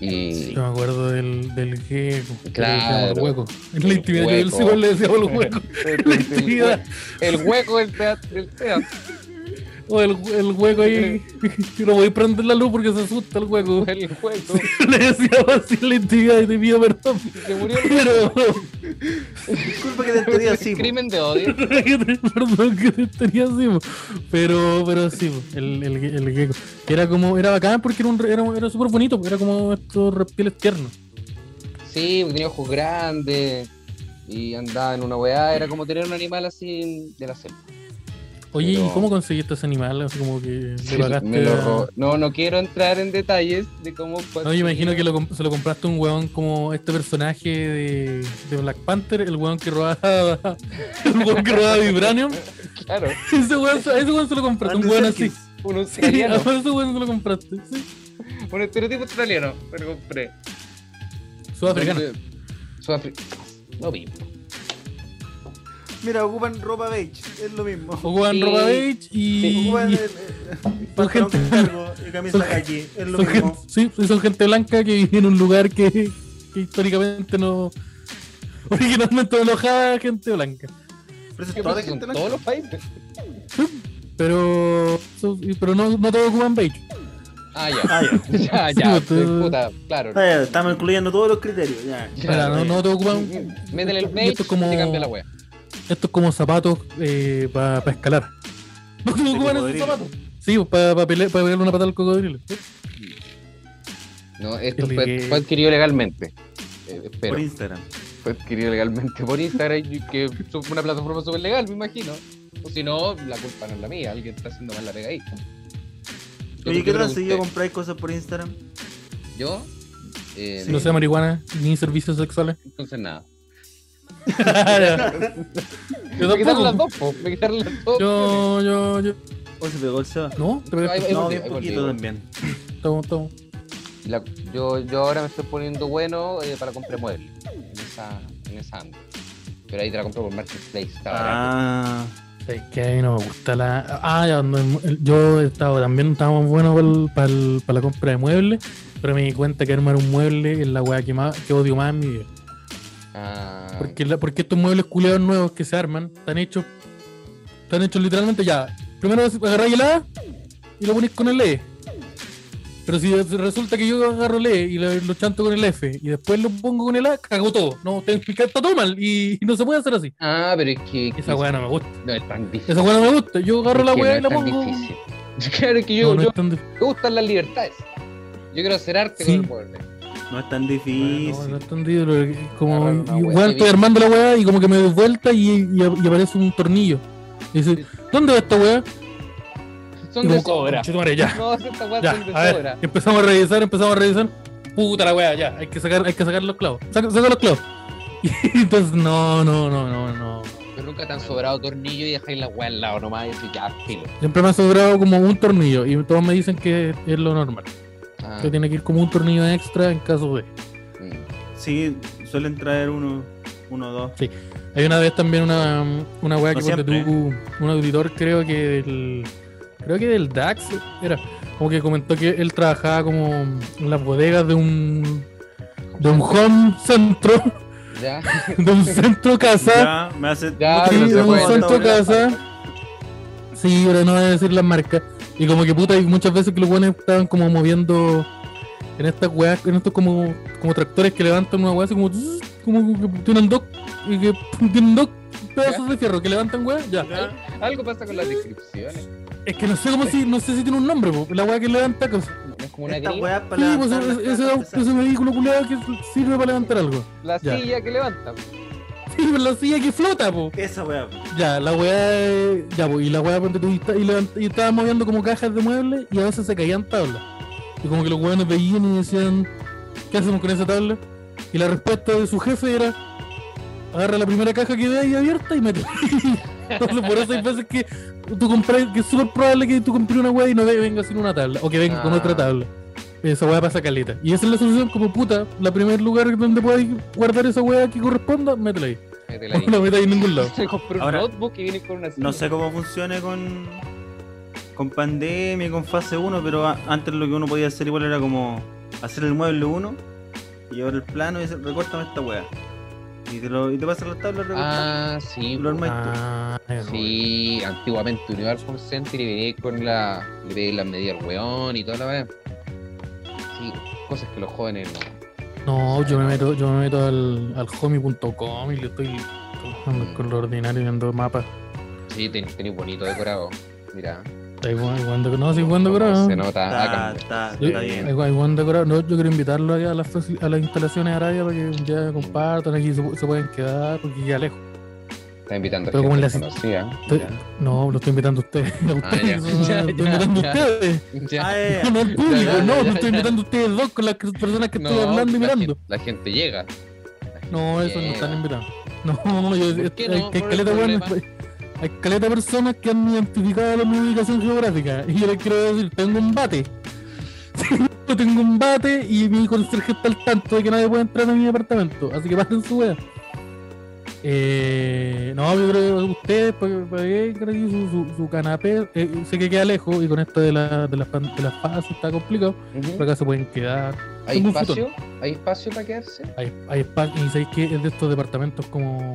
Y Yo me acuerdo del, del gecko. Claro. el hueco. En la intimidad yo el le decíamos el hueco. En la el, intimidad. el hueco del teatro. Del teatro. O el, el hueco ahí. No voy a prender la luz porque se asusta el hueco. El hueco. Le decíamos así la intimidad y te pido perdón. Se murió el Pero. Disculpa que te entendí así. crimen de odio. Perdón que te tenía así, pero, pero sí, el, el, el gecko. Era como, era bacán porque era, un, re- era, era súper bonito, era como estos reptiles tiernos. Sí, tenía ojos grandes y andaba en una weá. Era como tener un animal así de la selva. Oye, Pero- ¿y cómo conseguiste ese animal? Así como que le Sí, pagaste. lo. No, no quiero entrar en detalles de cómo fue. No, yo imagino que lo se lo compraste a un weón como este personaje de, de Black Panther, el weón que robaba el weón que robaba Vibranium. Claro, Ese weón, ese weón se lo compraste, un weón así. Un Sí, a australiano. ese weón se lo compraste. Sí. un estereotipo australiano. Pero compré. Sudafricano. Sudafricano. Lo mismo. Mira, ocupan ropa beige, es lo mismo. Ocupan Sí. ropa beige y. Ocupan y- eh, eh, con cargo y camisa son- es lo son mismo. gente, sí, sí, son gente blanca que vive en un lugar que, que históricamente no. Originalmente alojaba gente blanca. Pero eso ¿Qué es toda gente todos blanca. los países. Pero. pero no, no todos ocupan beige. Ah, ya. Ah, ya. Ya, Sí, ya. pues, tú- Puta, claro. Ah, ya, Estamos incluyendo todos los criterios. Ya. Mira, no, no todos ocupan. Métele el esto es como- y te cambia la wea. Esto es como zapatos eh, para escalar. ¿No todos ocupan esos zapatos? Sí, para pegarle una patada al cocodrilo. No, esto fue, fue adquirido legalmente. Eh, espero. Por Instagram. Fue adquirido legalmente por Instagram, y que es una plataforma súper legal, me imagino. O si no, la culpa no es la mía, alguien está haciendo mal la pega ahí. Yo Oye, te ¿qué tal si yo compráis cosas por Instagram? ¿Yo? Eh, Sí. No sea marihuana ni servicios sexuales. Entonces nada. Yo Me quitaron las tampoco. dos, po, me quitaron las dos. Yo, yo, yo. ¿O se pegó el Seba? No, te ahí No, bien poquito también. Estamos, estamos. La- yo, yo ahora me estoy poniendo bueno eh, para comprar muebles. En esa, en esa ando. Pero ahí te la compro por Marketplace. Ah, Es que a mí no me gusta la. Ah, ya, no, el- yo he estado también estábamos buenos para la compra de muebles, pero me di cuenta que armar un mueble es la weá que, más, que odio más en mi vida. Ah, Porque, la- porque estos muebles culeados nuevos que se arman están hechos. Están hechos literalmente ya. Primero agarráis el A y lo ponéis con el E. Pero si resulta que yo agarro el E y lo, lo chanto con el F y después lo pongo con el A, cago todo. No, te- está todo mal y, y no se puede hacer así. ah, pero es que. Esa weá no me gusta. No es tan difícil. Esa weá no me gusta. Yo agarro Es la weá no y la pongo. difícil. Claro que yo, No, no me gustan las libertades. Yo quiero hacer arte Sí. con el mueble. No es tan difícil. no es tan difícil, Como igual weá estoy armando la weá y como que me doy vuelta y, y, y aparece un tornillo. Y dice, ¿dónde va esta weá? Son de sobra. "Conchetumare, ya. No, estas weas Ya, son de a ver, sobra. empezamos a revisar, empezamos a revisar. Puta la wea, ya, hay que sacar, hay que sacar los clavos. Saca, saca los clavos. Y entonces, no, no, no, no, no. Pero nunca te han sobrado tornillo y dejáis la wea al lado nomás y así ya, filo. Siempre me ha sobrado como un tornillo y todos me dicen que es lo normal. Ah, Que tiene que ir como un tornillo extra en caso de. Sí, suelen traer uno, uno o dos. Hay una vez también una, una weá No que tú, un auditor creo que del. Creo que del DAX era. Como que comentó que él trabajaba como en las bodegas de un. de un home centro. Ya. De un centro casa. Ya, me hace. Ya, Sí, de un centro casa. Sí, pero no voy a decir las marcas. Y como que puta, hay muchas veces que los buenos estaban como moviendo en estas weas, en estos como, como tractores que levantan una wea así como, como que tienen dos, y que tienen dos pedazos de fierro que levantan weas, ya. Ya. Algo pasa con las descripciones. Es que no sé cómo si, no sé si tiene un nombre, po, la wea que levanta cosas. Es como una weá para Sí, pues ese, ese, ese vehículo culiado que sirve para levantar algo. La Ya. silla que levanta. Sí, pero la silla que flota, po. Esa weá. Ya, la weá. Ya, pues, y la weá, ponte tú, y, y, y estaba moviendo como cajas de muebles y a veces se caían tablas. Y como que los weones veían y decían, ¿qué hacemos con esa tabla? Y la respuesta de su jefe era, agarra la primera caja que ve ahí abierta y mete. Entonces, por eso hay veces que tú compras, que es súper probable que tú compres una weá y no ve- venga sin una tabla, o que venga con Ah. otra tabla. Esa weá pasa caleta. Y esa es la solución, como puta, la primer lugar donde podáis guardar esa weá que corresponda, métela ahí. Métela ahí. No la metáis en ningún lado. Se compró un Ahora, notebook y viene con una No sé cómo funcione con, con pandemia, y con fase 1, pero a- antes lo que uno podía hacer igual era como hacer el mueble 1 y llevar el plano y decir, recórtame esta weá. Y te, lo, y te pasan las tablas. Ah, sí. Lo. Ah, Sí, antiguamente Universal Center y venía con la. Le las medidas weón y toda la weá. Sí, cosas que los jóvenes no. No, yo me meto, yo me meto al, al homie.com y le estoy trabajando con lo ordinario viendo mapas. Sí, ten- tenéis bonito decorado. Mira. Está igual, igual decorado. No, sí, igual decorado. Se nota. Está, acá. está, bien. Igual, igual decorado. No, yo quiero invitarlo a las, a las instalaciones de Arabia para que día compartan aquí se, se pueden quedar porque ya lejos. Está invitando a Pero como gente en la- conocida. Estoy- No, lo estoy invitando a ustedes. A ustedes, ya. no, Ya, lo estoy ya, invitando ya. a ustedes. Ya. Ah, No al público, Ya, ya, no, ya, lo estoy ya. invitando a ustedes dos con las personas que estoy hablando y la mirando. gente- La gente llega. No, eso no están invitados. No, yo, ¿Por qué hay, no? hay ¿Cuál es el caleta, problema? hay caleta de personas que han identificado mi ubicación geográfica. Y yo les quiero decir, tengo un bate. Yo tengo un bate y mi conserje está al tanto de que nadie puede entrar a mi departamento. Así que pasen su wea. Eh, no, yo creo que ustedes, que creo que su, su, su canapé, eh, sé que queda lejos y con esto de, la, de, las, de las fases está complicado. Por acá se pueden quedar. ¿Hay espacio? ¿Hay espacio para quedarse? Hay, hay espacio, y sabéis que es de estos departamentos como,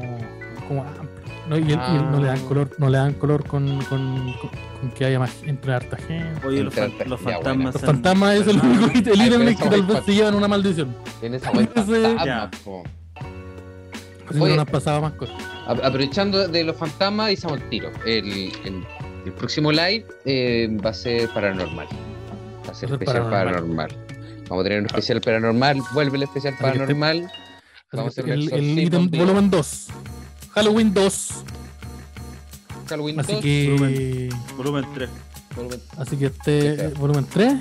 como amplios. ¿no? Y, el- y el- no le dan Ah. color, no le dan color con, con, con- con que haya más entre harta gente. Oye, los, fan- los Ya, fantasmas. Los fantasmas es el único el que tal vez se llevan una maldición. En esa vuelta. Que Oye. no pasaba más cosas. Aprovechando de los fantasmas, hicimos el tiro. El, el- el próximo live eh, va a ser paranormal. Va a ser Va a ser especial paranormal. paranormal. Vamos a tener un especial paranormal. Vuelve el especial Así que te- paranormal. Vamos a hacer un el, el ítem volumen 2. Halloween 2. Halloween Así 2. que. Volumen 3 volumen- Así que este volumen 3.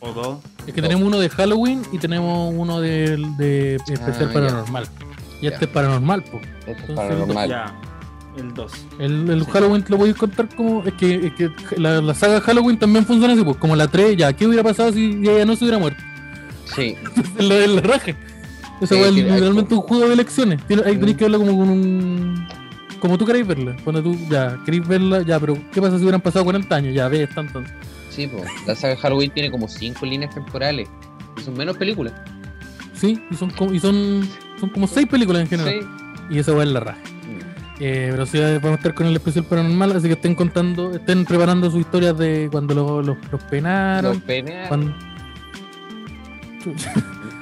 o 2. Es que tenemos uno de Halloween y tenemos uno de, de especial Ah, ya. Y este Ya. es paranormal, pues. Este es paranormal. Ya. El 2. El, el Sí. Halloween te lo podéis contar como. Es que, es que la, la saga Halloween también funciona así, pues como la 3, ya, ¿qué hubiera pasado si ella no se hubiera muerto? Sí. en la, la raja. Eso Sí, es hay literalmente un juego de elecciones. Tiene- ahí Mm. tenéis que verla como con un. Como tú queréis verla. Cuando tú, ya, queréis verla, ya, pero ¿qué pasa si hubieran pasado 40 años? Ya, ves, tanto. Sí, pues. La saga de Halloween tiene como cinco líneas temporales. Y son menos películas. Sí, y son como, y son, son como 6 películas en general. Sí. Y eso va en la raja. Mm. Eh, pero sí, vamos a estar con el especial paranormal, así que estén contando, estén preparando sus historias de cuando los, los, los penaron. Los peneas. cuando-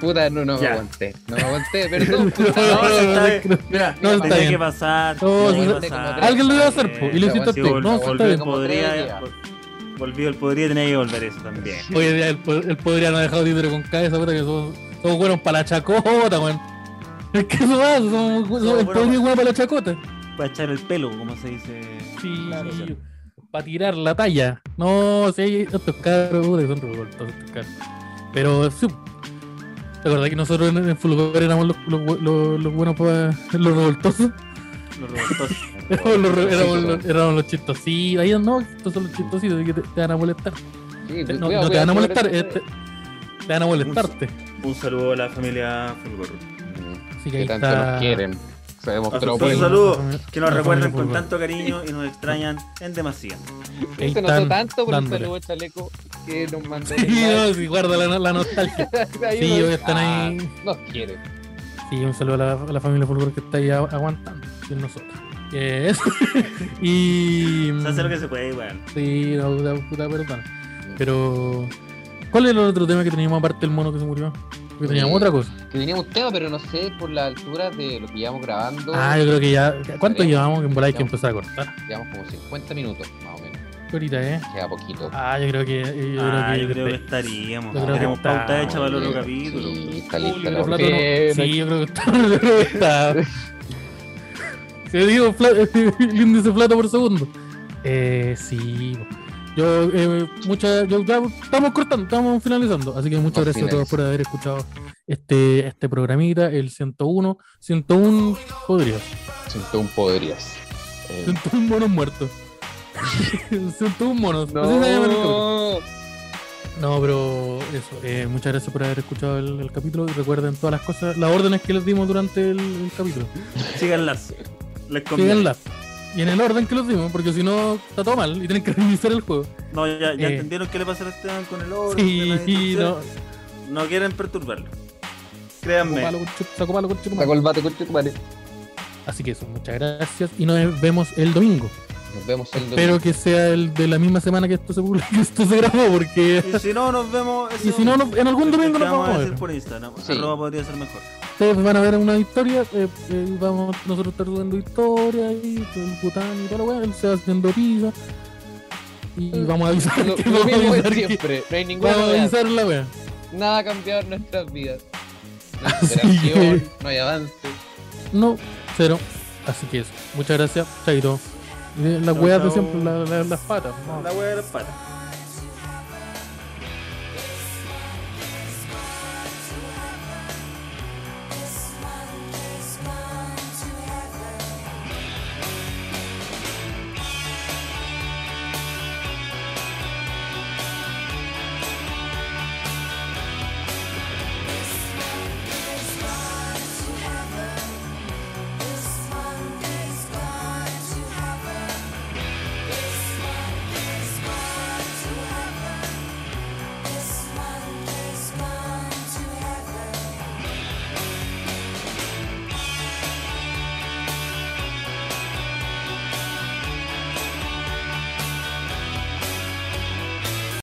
Puta, no, no me Ya. aguanté. No me aguanté, perdón. No, puta. No, no, está no, bien. no. Mira, No, está bien. que pasar. No, que pasar. Alguien lo iba a hacer, po, y lo Eh, hiciste Sí, tú. No, está volví el bien. Podría. tres días. vol- Volví el podría, tenía que volver eso también. Oye, po- él podría no haber dejado títere con cabeza, puta, que somos, somos buenos para la chacota, weón. Es que eso va, buenos podría es bueno para la chacota. Para echar el pelo, como se dice. Sí, Claro. para tirar la talla. No, si hay estos que son revoltosos estos cabros. Pero sí. ¿Te acordás que nosotros en el Fulgor éramos los, los, los, los buenos para los revoltosos? Los revoltosos. Éramos los, éramos Sí, los, chistositos. Ahí no, estos son los chistositos que te, te van a molestar. Sí, Te- no, cuidado, no te van a molestar, eh, te, te van a molestarte. Un saludo a la familia Fulgor. Así que que ahí tanto está. nos quieren. Se demostró por el- saludo familia- que nos recuerdan con tanto cariño y nos extrañan en demasía. Ahí Se notó están tanto por el dándole. saludo de chaleco que nos mandó. Sí, no, sí, guarda la, la nostalgia. Ahí Sí, hoy están ahí. Ah, Nos quieren. Sí, un saludo a la, a la familia Fulgor que está ahí agu- aguantando. Sin nosotros. Eh, eso. y. Se hace lo que se puede, weón. Sí, no, puta, puta perdona. Pero. ¿Cuál era el otro tema que teníamos aparte del mono que se murió? Porque teníamos Eh, otra cosa. Que teníamos un tema, pero no sé por la altura de lo que llevamos grabando. Ah, yo creo que ya. ¿Cuánto llevamos? Que en bola hay que empezar a cortar. Llevamos como 50 minutos, más o menos. ¿Qué ahorita, eh? Queda poquito. Ah, yo creo que. Yo Ah, creo yo que. creo que estaríamos. Yo creo que Tenemos está- pauta hecha para el otro capítulo. Sí, está lista la plato no-. Sí, yo creo que está. Yo creo que está. Se digo el índice plata por segundo. Eh, sí. Yo, eh, muchas, yo, ya estamos cortando, estamos finalizando. Así que muchas gracias a todos por haber escuchado este, este programita, el 101. 101 podrías. Siento un podrías. Eh, 101 monos muertos. 101 monos. No. No, pero eso. eh, muchas gracias por haber escuchado el, el capítulo. Y recuerden todas las cosas, las órdenes que les dimos durante el, el capítulo. Síganlas. Les. Síganlas. Y en el orden que los dimos, porque si no está todo mal y tienen que reiniciar el juego. No, ya, ya Eh. entendieron qué le pasa a Esteban con el orden. Sí, no. no. quieren perturbarlo. Créanme. Sacó palo, sacó el bate, coche, vale. Así que eso, muchas gracias. Y nos vemos el domingo. Nos vemos el Espero domingo. que sea el de la misma semana que esto se publica, que esto se grabó, porque Y si no, nos vemos. Y si no, en algún domingo nos vamos a ver. por Instagram. Sí. Arroba podría ser mejor. Ustedes van a ver una historia. eh, eh, vamos nosotros estar subiendo historias y todo el pután y la weá. Él se va haciendo pizza. Y vamos a avisar Lo, que lo vamos a mismo de avisar que- siempre. No hay ninguna Vamos a avisar la weá. Nada ha cambiado en nuestras vidas. No hay Así interacción, que- no hay avance. No, cero. Así que eso. Muchas gracias. Chaito. Y de- Las weas de siempre, la- la- las patas. ¿no? La wea de las patas.